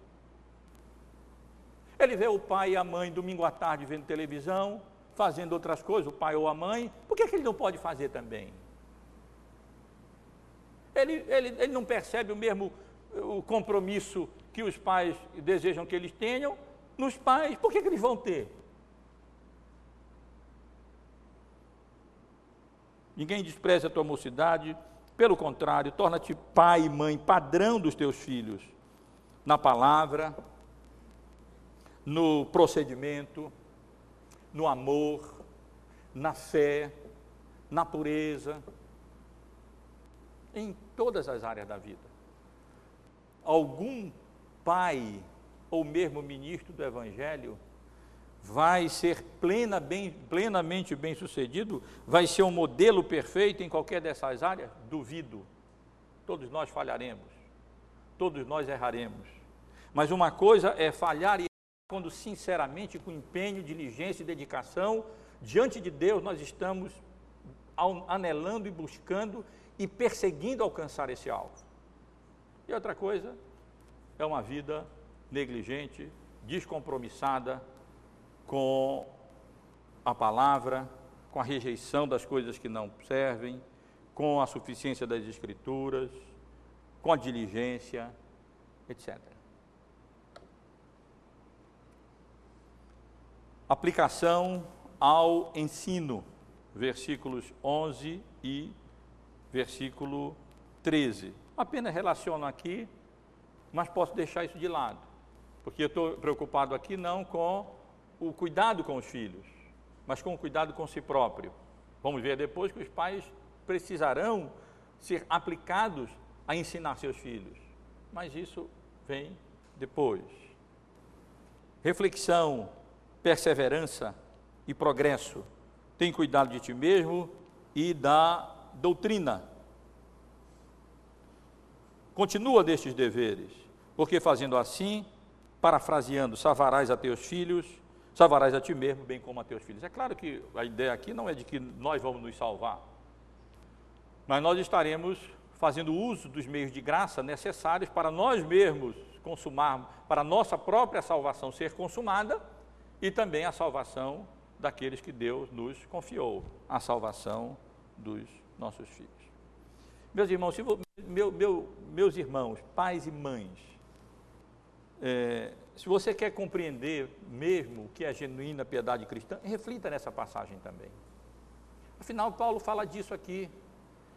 Ele vê o pai e a mãe domingo à tarde vendo televisão, fazendo outras coisas, o pai ou a mãe, por que, que ele não pode fazer também? Ele, ele, ele não percebe o mesmo o compromisso que os pais desejam que eles tenham nos pais, por que, que eles vão ter? Ninguém despreze a tua mocidade, pelo contrário, torna-te pai e mãe, padrão dos teus filhos. na palavra, no procedimento, no amor, na fé, na pureza, em todas as áreas da vida. Algum pai ou mesmo ministro do Evangelho vai ser plena, bem, plenamente bem sucedido? Vai ser um modelo perfeito em qualquer dessas áreas? Duvido. Todos nós falharemos, todos nós erraremos. Mas uma coisa é falhar e quando sinceramente, com empenho, diligência e dedicação, diante de Deus nós estamos anelando e buscando e perseguindo alcançar esse alvo. E outra coisa é uma vida negligente, descompromissada com a palavra, com a rejeição das coisas que não servem, com a suficiência das escrituras, com a diligência, etc. Aplicação ao ensino, versículos 11 e versículo 13. Apenas relaciono aqui, mas posso deixar isso de lado, porque eu estou preocupado aqui não com o cuidado com os filhos, mas com o cuidado com si próprio. Vamos ver depois que os pais precisarão ser aplicados a ensinar seus filhos, mas isso vem depois. Reflexão, perseverança e progresso. Tem cuidado de ti mesmo e da doutrina. Continua destes deveres, porque fazendo assim, parafraseando, salvarás a teus filhos, salvarás a ti mesmo, bem como a teus filhos. É claro que a ideia aqui não é de que nós vamos nos salvar, mas nós estaremos fazendo uso dos meios de graça necessários para nós mesmos consumarmos, para a nossa própria salvação ser consumada e também a salvação daqueles que Deus nos confiou, a salvação dos nossos filhos. Meus irmãos, meu, meu, meus irmãos, pais e mães, é, se você quer compreender mesmo o que é genuína piedade cristã, reflita nessa passagem também. Afinal, Paulo fala disso aqui.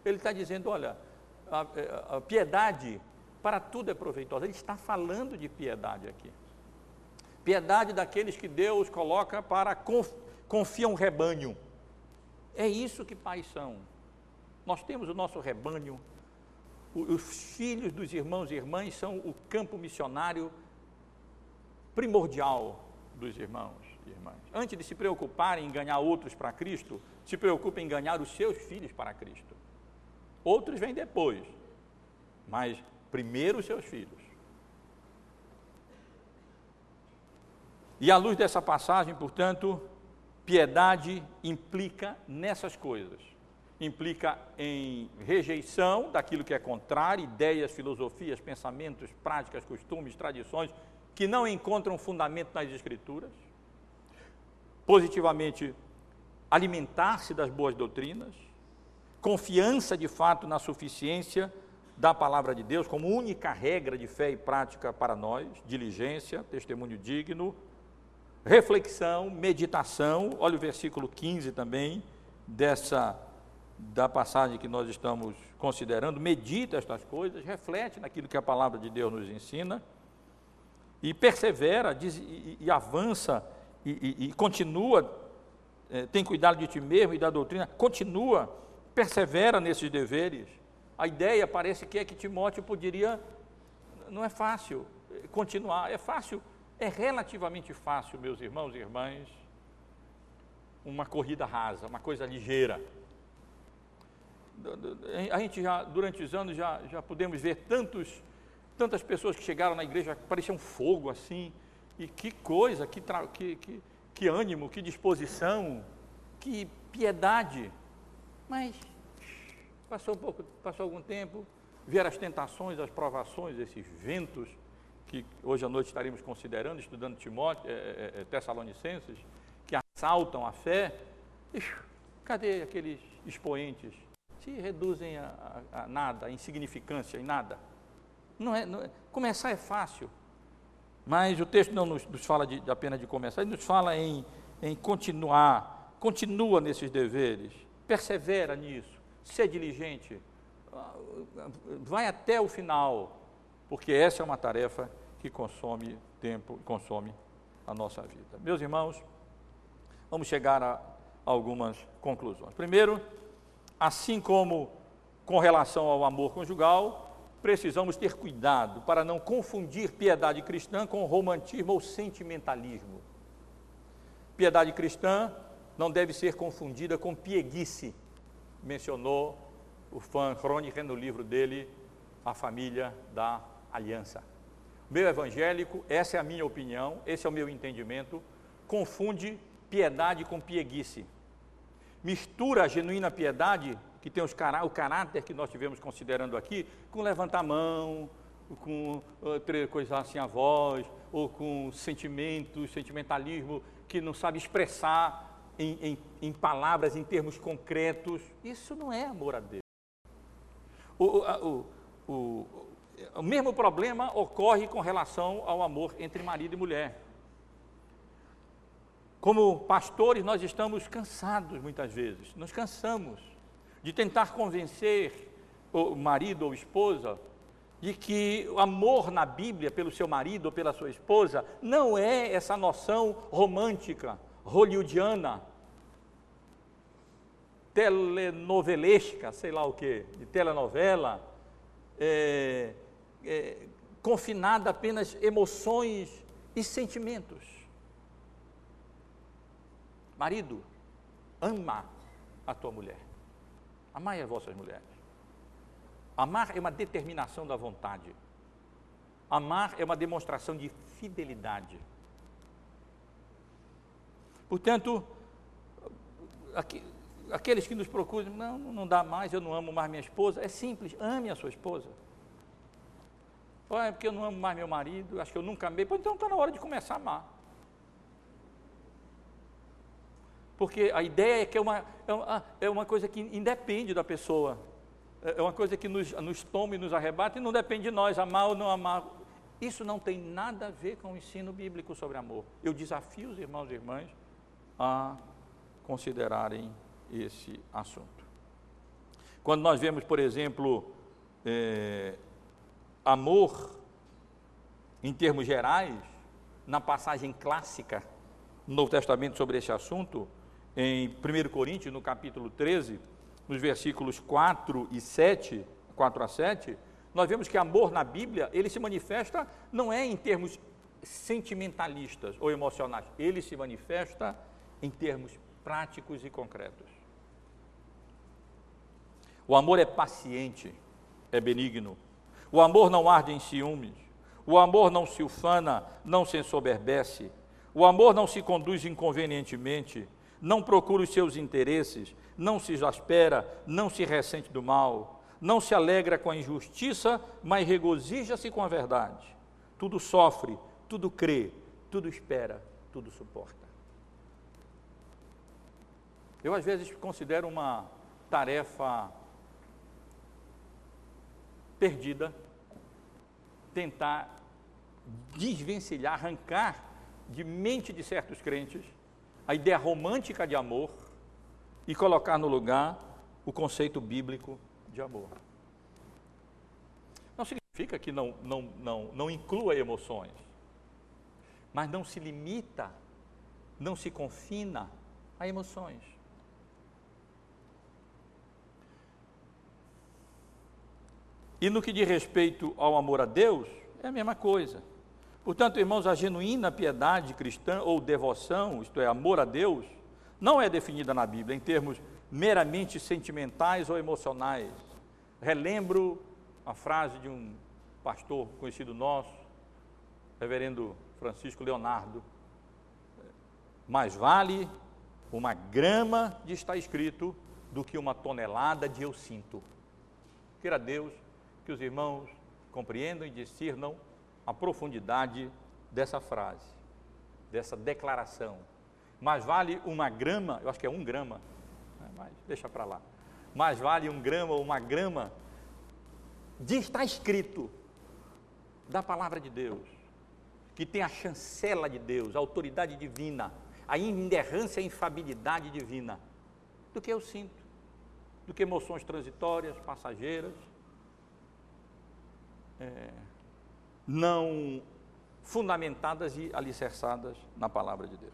Ele está dizendo: olha, a, a, a piedade para tudo é proveitosa. Ele está falando de piedade aqui. Piedade daqueles que Deus coloca para confiar um rebanho. É isso que pais são. Nós temos o nosso rebanho. Os filhos dos irmãos e irmãs são o campo missionário primordial dos irmãos e irmãs. Antes de se preocuparem em ganhar outros para Cristo, se preocupem em ganhar os seus filhos para Cristo. Outros vêm depois, mas primeiro os seus filhos. E à luz dessa passagem, portanto, piedade implica nessas coisas. Implica em rejeição daquilo que é contrário, ideias, filosofias, pensamentos, práticas, costumes, tradições que não encontram fundamento nas Escrituras, positivamente alimentar-se das boas doutrinas, confiança de fato na suficiência da palavra de Deus como única regra de fé e prática para nós, diligência, testemunho digno, reflexão, meditação, olha o versículo 15 também dessa da passagem que nós estamos considerando, medita estas coisas, reflete naquilo que a palavra de Deus nos ensina e persevera diz, e, e, avança e, e, continua, é, tem cuidado de ti mesmo e da doutrina, continua, persevera nesses deveres. A ideia parece que é que Timóteo poderia, não é fácil é, continuar, é fácil, é relativamente fácil, meus irmãos e irmãs, uma corrida rasa, uma coisa ligeira. A gente já, durante os anos, já, já podemos ver tantos Tantas pessoas que chegaram na igreja, pareciam fogo assim. E que coisa, que, que, que, que ânimo, que disposição, que piedade. Mas passou um pouco, passou algum tempo, vieram as tentações, as provações, esses ventos que hoje à noite estaremos considerando, estudando Timóteo, é, é, é, Tessalonicenses, que assaltam a fé. Ixi, cadê aqueles expoentes? Se reduzem a, a, a nada, a insignificância, em nada. Não é, não é, começar é fácil, mas o texto não nos, nos fala de, apenas de começar, ele nos fala em, em continuar, continua nesses deveres, persevera nisso, ser diligente, vai até o final, porque essa é uma tarefa que consome tempo, consome a nossa vida. Meus irmãos, vamos chegar a algumas conclusões. Primeiro, assim como com relação ao amor conjugal, precisamos ter cuidado para não confundir piedade cristã com romantismo ou sentimentalismo. Piedade cristã não deve ser confundida com pieguice, mencionou o fã Crônica no livro dele, A Família da Aliança. Meu evangélico, essa é a minha opinião, esse é o meu entendimento, confunde piedade com pieguice. Mistura a genuína piedade que tem cará o caráter que nós tivemos considerando aqui, com levantar a mão, com uh, coisas assim a voz, ou com sentimentos, sentimentalismo que não sabe expressar em, em, em palavras, em termos concretos. Isso não é amor a Deus. O, o, o, o mesmo problema ocorre com relação ao amor entre marido e mulher. Como pastores, nós estamos cansados muitas vezes, nós cansamos de tentar convencer o marido ou esposa de que o amor na Bíblia pelo seu marido ou pela sua esposa não é essa noção romântica, hollywoodiana, telenovelesca, sei lá o que, de telenovela, é, é, confinada apenas emoções e sentimentos. Marido, ama a tua mulher. Amai as vossas mulheres. Amar é uma determinação da vontade. Amar é uma demonstração de fidelidade. Portanto, aqueles que nos procuram, não, não dá mais, eu não amo mais minha esposa, é simples, ame a sua esposa. Olha, é porque eu não amo mais meu marido, acho que eu nunca amei, então está na hora de começar a amar. Porque a ideia é que é uma, é uma, é uma coisa que independe da pessoa. É, é uma coisa que nos, nos toma e nos arrebata e não depende de nós, amar ou não amar. Isso não tem nada a ver com o ensino bíblico sobre amor. Eu desafio os irmãos e irmãs a considerarem esse assunto. Quando nós vemos, por exemplo, é, amor em termos gerais, na passagem clássica no Novo Testamento sobre esse assunto, em 1 Coríntios, no capítulo 13, nos versículos 4 e 7, 4 a 7, nós vemos que amor na Bíblia, ele se manifesta não é em termos sentimentalistas ou emocionais, ele se manifesta em termos práticos e concretos. O amor é paciente, é benigno. O amor não arde em ciúmes. O amor não se ufana, não se ensoberbece. O amor não se conduz inconvenientemente não procura os seus interesses, não se exaspera, não se ressente do mal, não se alegra com a injustiça, mas regozija-se com a verdade. Tudo sofre, tudo crê, tudo espera, tudo suporta. Eu às vezes considero uma tarefa perdida tentar desvencilhar, arrancar de mente de certos crentes a ideia romântica de amor e colocar no lugar o conceito bíblico de amor. Não significa que não, não, não, não inclua emoções, mas não se limita, não se confina a emoções. E no que diz respeito ao amor a Deus, é a mesma coisa. Portanto, irmãos, a genuína piedade cristã ou devoção, isto é, amor a Deus, não é definida na Bíblia em termos meramente sentimentais ou emocionais. Relembro a frase de um pastor conhecido nosso, reverendo Francisco Leonardo: mais vale uma grama de estar escrito do que uma tonelada de eu sinto. Queira Deus que os irmãos compreendam e discernam a profundidade dessa frase, dessa declaração. Mais vale uma grama, eu acho que é um grama, né, mas deixa para lá. Mais vale um grama ou uma grama de estar escrito da palavra de Deus, que tem a chancela de Deus, a autoridade divina, a inerrância e a infabilidade divina, do que eu sinto, do que emoções transitórias, passageiras. É, não fundamentadas e alicerçadas na palavra de Deus.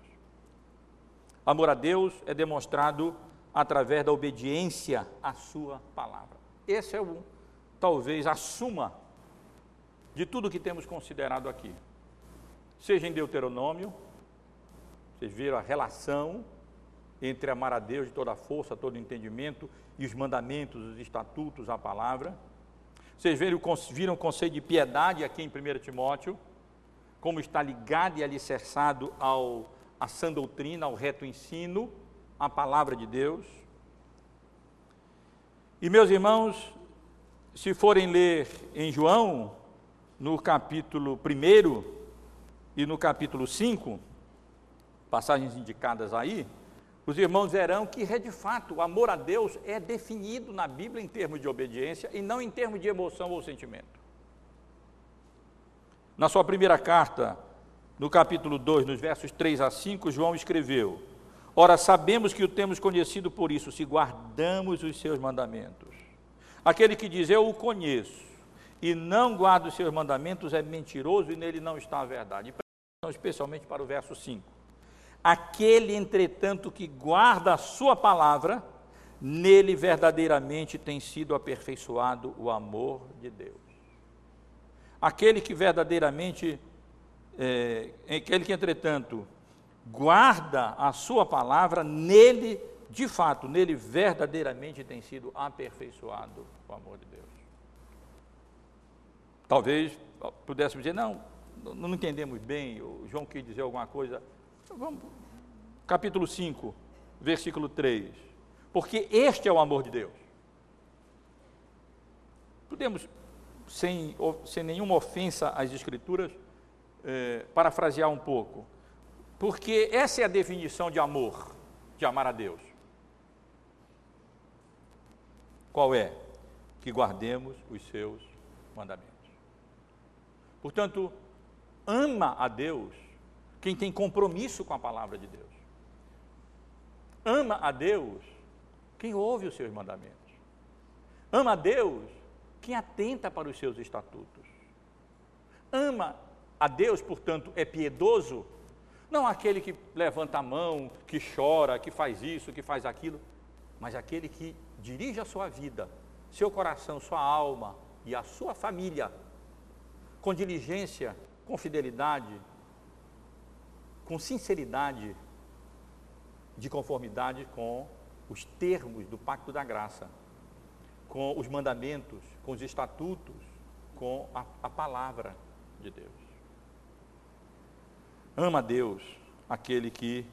Amor a Deus é demonstrado através da obediência à sua palavra. Esse é o talvez a suma de tudo que temos considerado aqui. Seja em Deuteronômio, vocês viram a relação entre amar a Deus de toda a força, todo entendimento e os mandamentos, os estatutos, a palavra. Vocês viram, viram o conceito de piedade aqui em 1 Timóteo, como está ligado e alicerçado ao, à sã doutrina, ao reto ensino, à palavra de Deus. E meus irmãos, se forem ler em João, no capítulo 1 e no capítulo 5, passagens indicadas aí, os irmãos verão que, de fato, o amor a Deus é definido na Bíblia em termos de obediência e não em termos de emoção ou sentimento. Na sua primeira carta, no capítulo 2, nos versos 3 a 5, João escreveu: Ora, sabemos que o temos conhecido por isso, se guardamos os seus mandamentos. Aquele que diz, Eu o conheço, e não guarda os seus mandamentos, é mentiroso e nele não está a verdade. Especialmente para o verso 5. Aquele, entretanto, que guarda a sua palavra, nele verdadeiramente tem sido aperfeiçoado o amor de Deus. Aquele que verdadeiramente, é, aquele que, entretanto, guarda a sua palavra, nele, de fato, nele verdadeiramente tem sido aperfeiçoado o amor de Deus. Talvez pudéssemos dizer, não, não entendemos bem, o João quis dizer alguma coisa Vamos, capítulo 5, versículo 3. Porque este é o amor de Deus. Podemos, sem, sem nenhuma ofensa às Escrituras, é, parafrasear um pouco. Porque essa é a definição de amor, de amar a Deus. Qual é? Que guardemos os seus mandamentos. Portanto, ama a Deus quem tem compromisso com a palavra de Deus. Ama a Deus quem ouve os seus mandamentos. Ama a Deus quem atenta para os seus estatutos. Ama a Deus, portanto, é piedoso, não aquele que levanta a mão, que chora, que faz isso, que faz aquilo, mas aquele que dirige a sua vida, seu coração, sua alma e a sua família com diligência, com fidelidade, com sinceridade, de conformidade com os termos do pacto da graça, com os mandamentos, com os estatutos, com a, a palavra de Deus. Ama Deus aquele que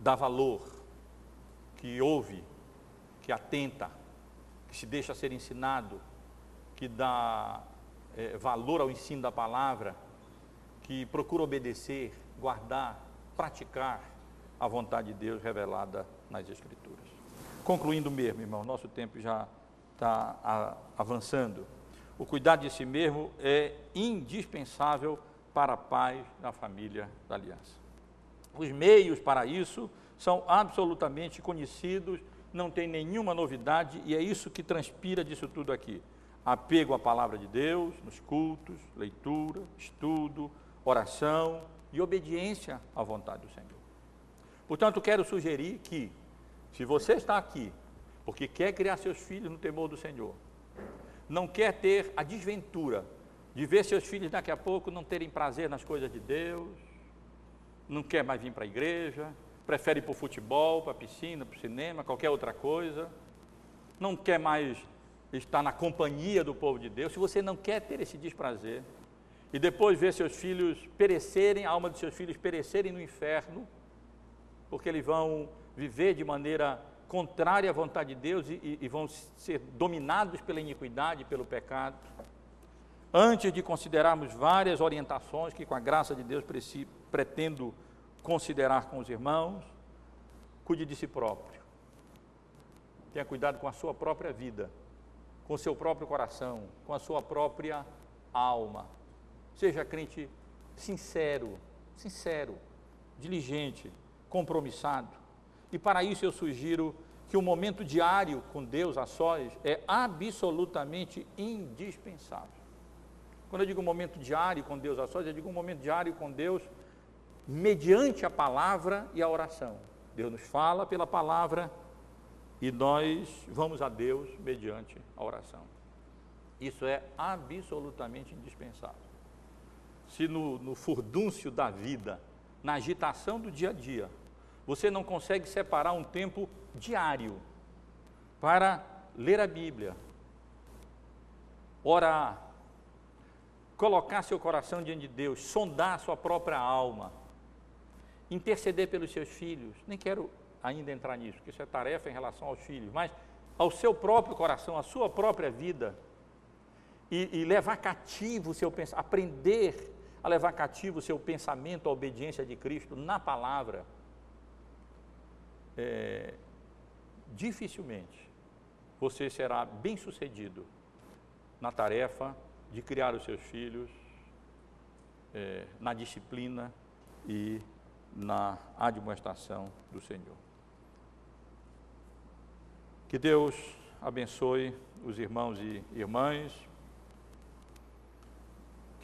dá valor, que ouve, que atenta, que se deixa ser ensinado, que dá é, valor ao ensino da palavra, que procura obedecer, guardar, praticar a vontade de Deus revelada nas Escrituras. Concluindo mesmo, irmão, nosso tempo já está avançando. O cuidado de si mesmo é indispensável para a paz na família da aliança. Os meios para isso são absolutamente conhecidos, não tem nenhuma novidade e é isso que transpira disso tudo aqui. Apego à palavra de Deus, nos cultos, leitura, estudo, oração, e obediência à vontade do Senhor. Portanto, quero sugerir que, se você está aqui porque quer criar seus filhos no temor do Senhor, não quer ter a desventura de ver seus filhos daqui a pouco não terem prazer nas coisas de Deus, não quer mais vir para a igreja, prefere ir para o futebol, para a piscina, para o cinema, qualquer outra coisa, não quer mais estar na companhia do povo de Deus, se você não quer ter esse desprazer, e depois ver seus filhos perecerem, a alma de seus filhos perecerem no inferno, porque eles vão viver de maneira contrária à vontade de Deus e, e vão ser dominados pela iniquidade, pelo pecado. Antes de considerarmos várias orientações que, com a graça de Deus, pretendo considerar com os irmãos, cuide de si próprio. Tenha cuidado com a sua própria vida, com o seu próprio coração, com a sua própria alma. Seja crente sincero, sincero, diligente, compromissado. E para isso eu sugiro que o momento diário com Deus a sós é absolutamente indispensável. Quando eu digo momento diário com Deus a sós, eu digo um momento diário com Deus mediante a palavra e a oração. Deus nos fala pela palavra e nós vamos a Deus mediante a oração. Isso é absolutamente indispensável. Se no, no furdúncio da vida, na agitação do dia a dia, você não consegue separar um tempo diário para ler a Bíblia, orar, colocar seu coração diante de Deus, sondar sua própria alma, interceder pelos seus filhos. Nem quero ainda entrar nisso, porque isso é tarefa em relação aos filhos, mas ao seu próprio coração, à sua própria vida, e, e levar cativo o seu pensamento, aprender a levar cativo o seu pensamento à obediência de Cristo na palavra, é, dificilmente você será bem sucedido na tarefa de criar os seus filhos, é, na disciplina e na admoestação do Senhor. Que Deus abençoe os irmãos e irmãs,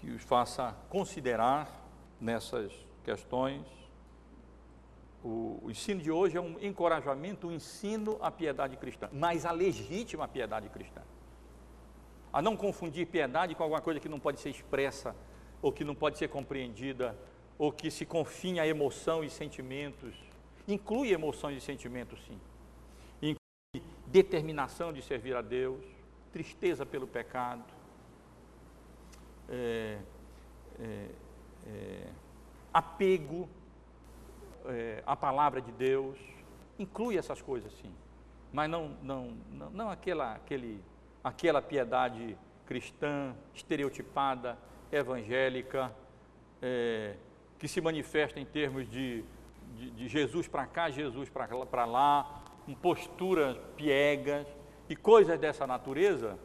que os faça considerar nessas questões. O, o, ensino de hoje é um encorajamento, um ensino à piedade cristã, mas à legítima piedade cristã. A não confundir piedade com alguma coisa que não pode ser expressa, ou que não pode ser compreendida, ou que se confina a emoção e sentimentos. Inclui emoções e sentimentos, sim determinação de servir a Deus, tristeza pelo pecado, é, é, é, apego é, à palavra de Deus, inclui essas coisas sim, mas não, não, não, não aquela, aquele, aquela piedade cristã, estereotipada, evangélica, é, que se manifesta em termos de, de, de Jesus para cá, Jesus para lá, com posturas piegas e coisas dessa natureza,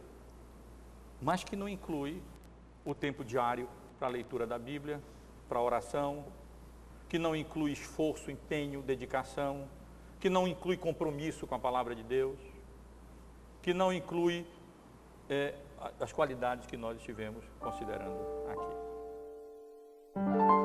mas que não inclui o tempo diário para a leitura da Bíblia, para a oração, que não inclui esforço, empenho, dedicação, que não inclui compromisso com a palavra de Deus, que não inclui é, as qualidades que nós estivemos considerando aqui.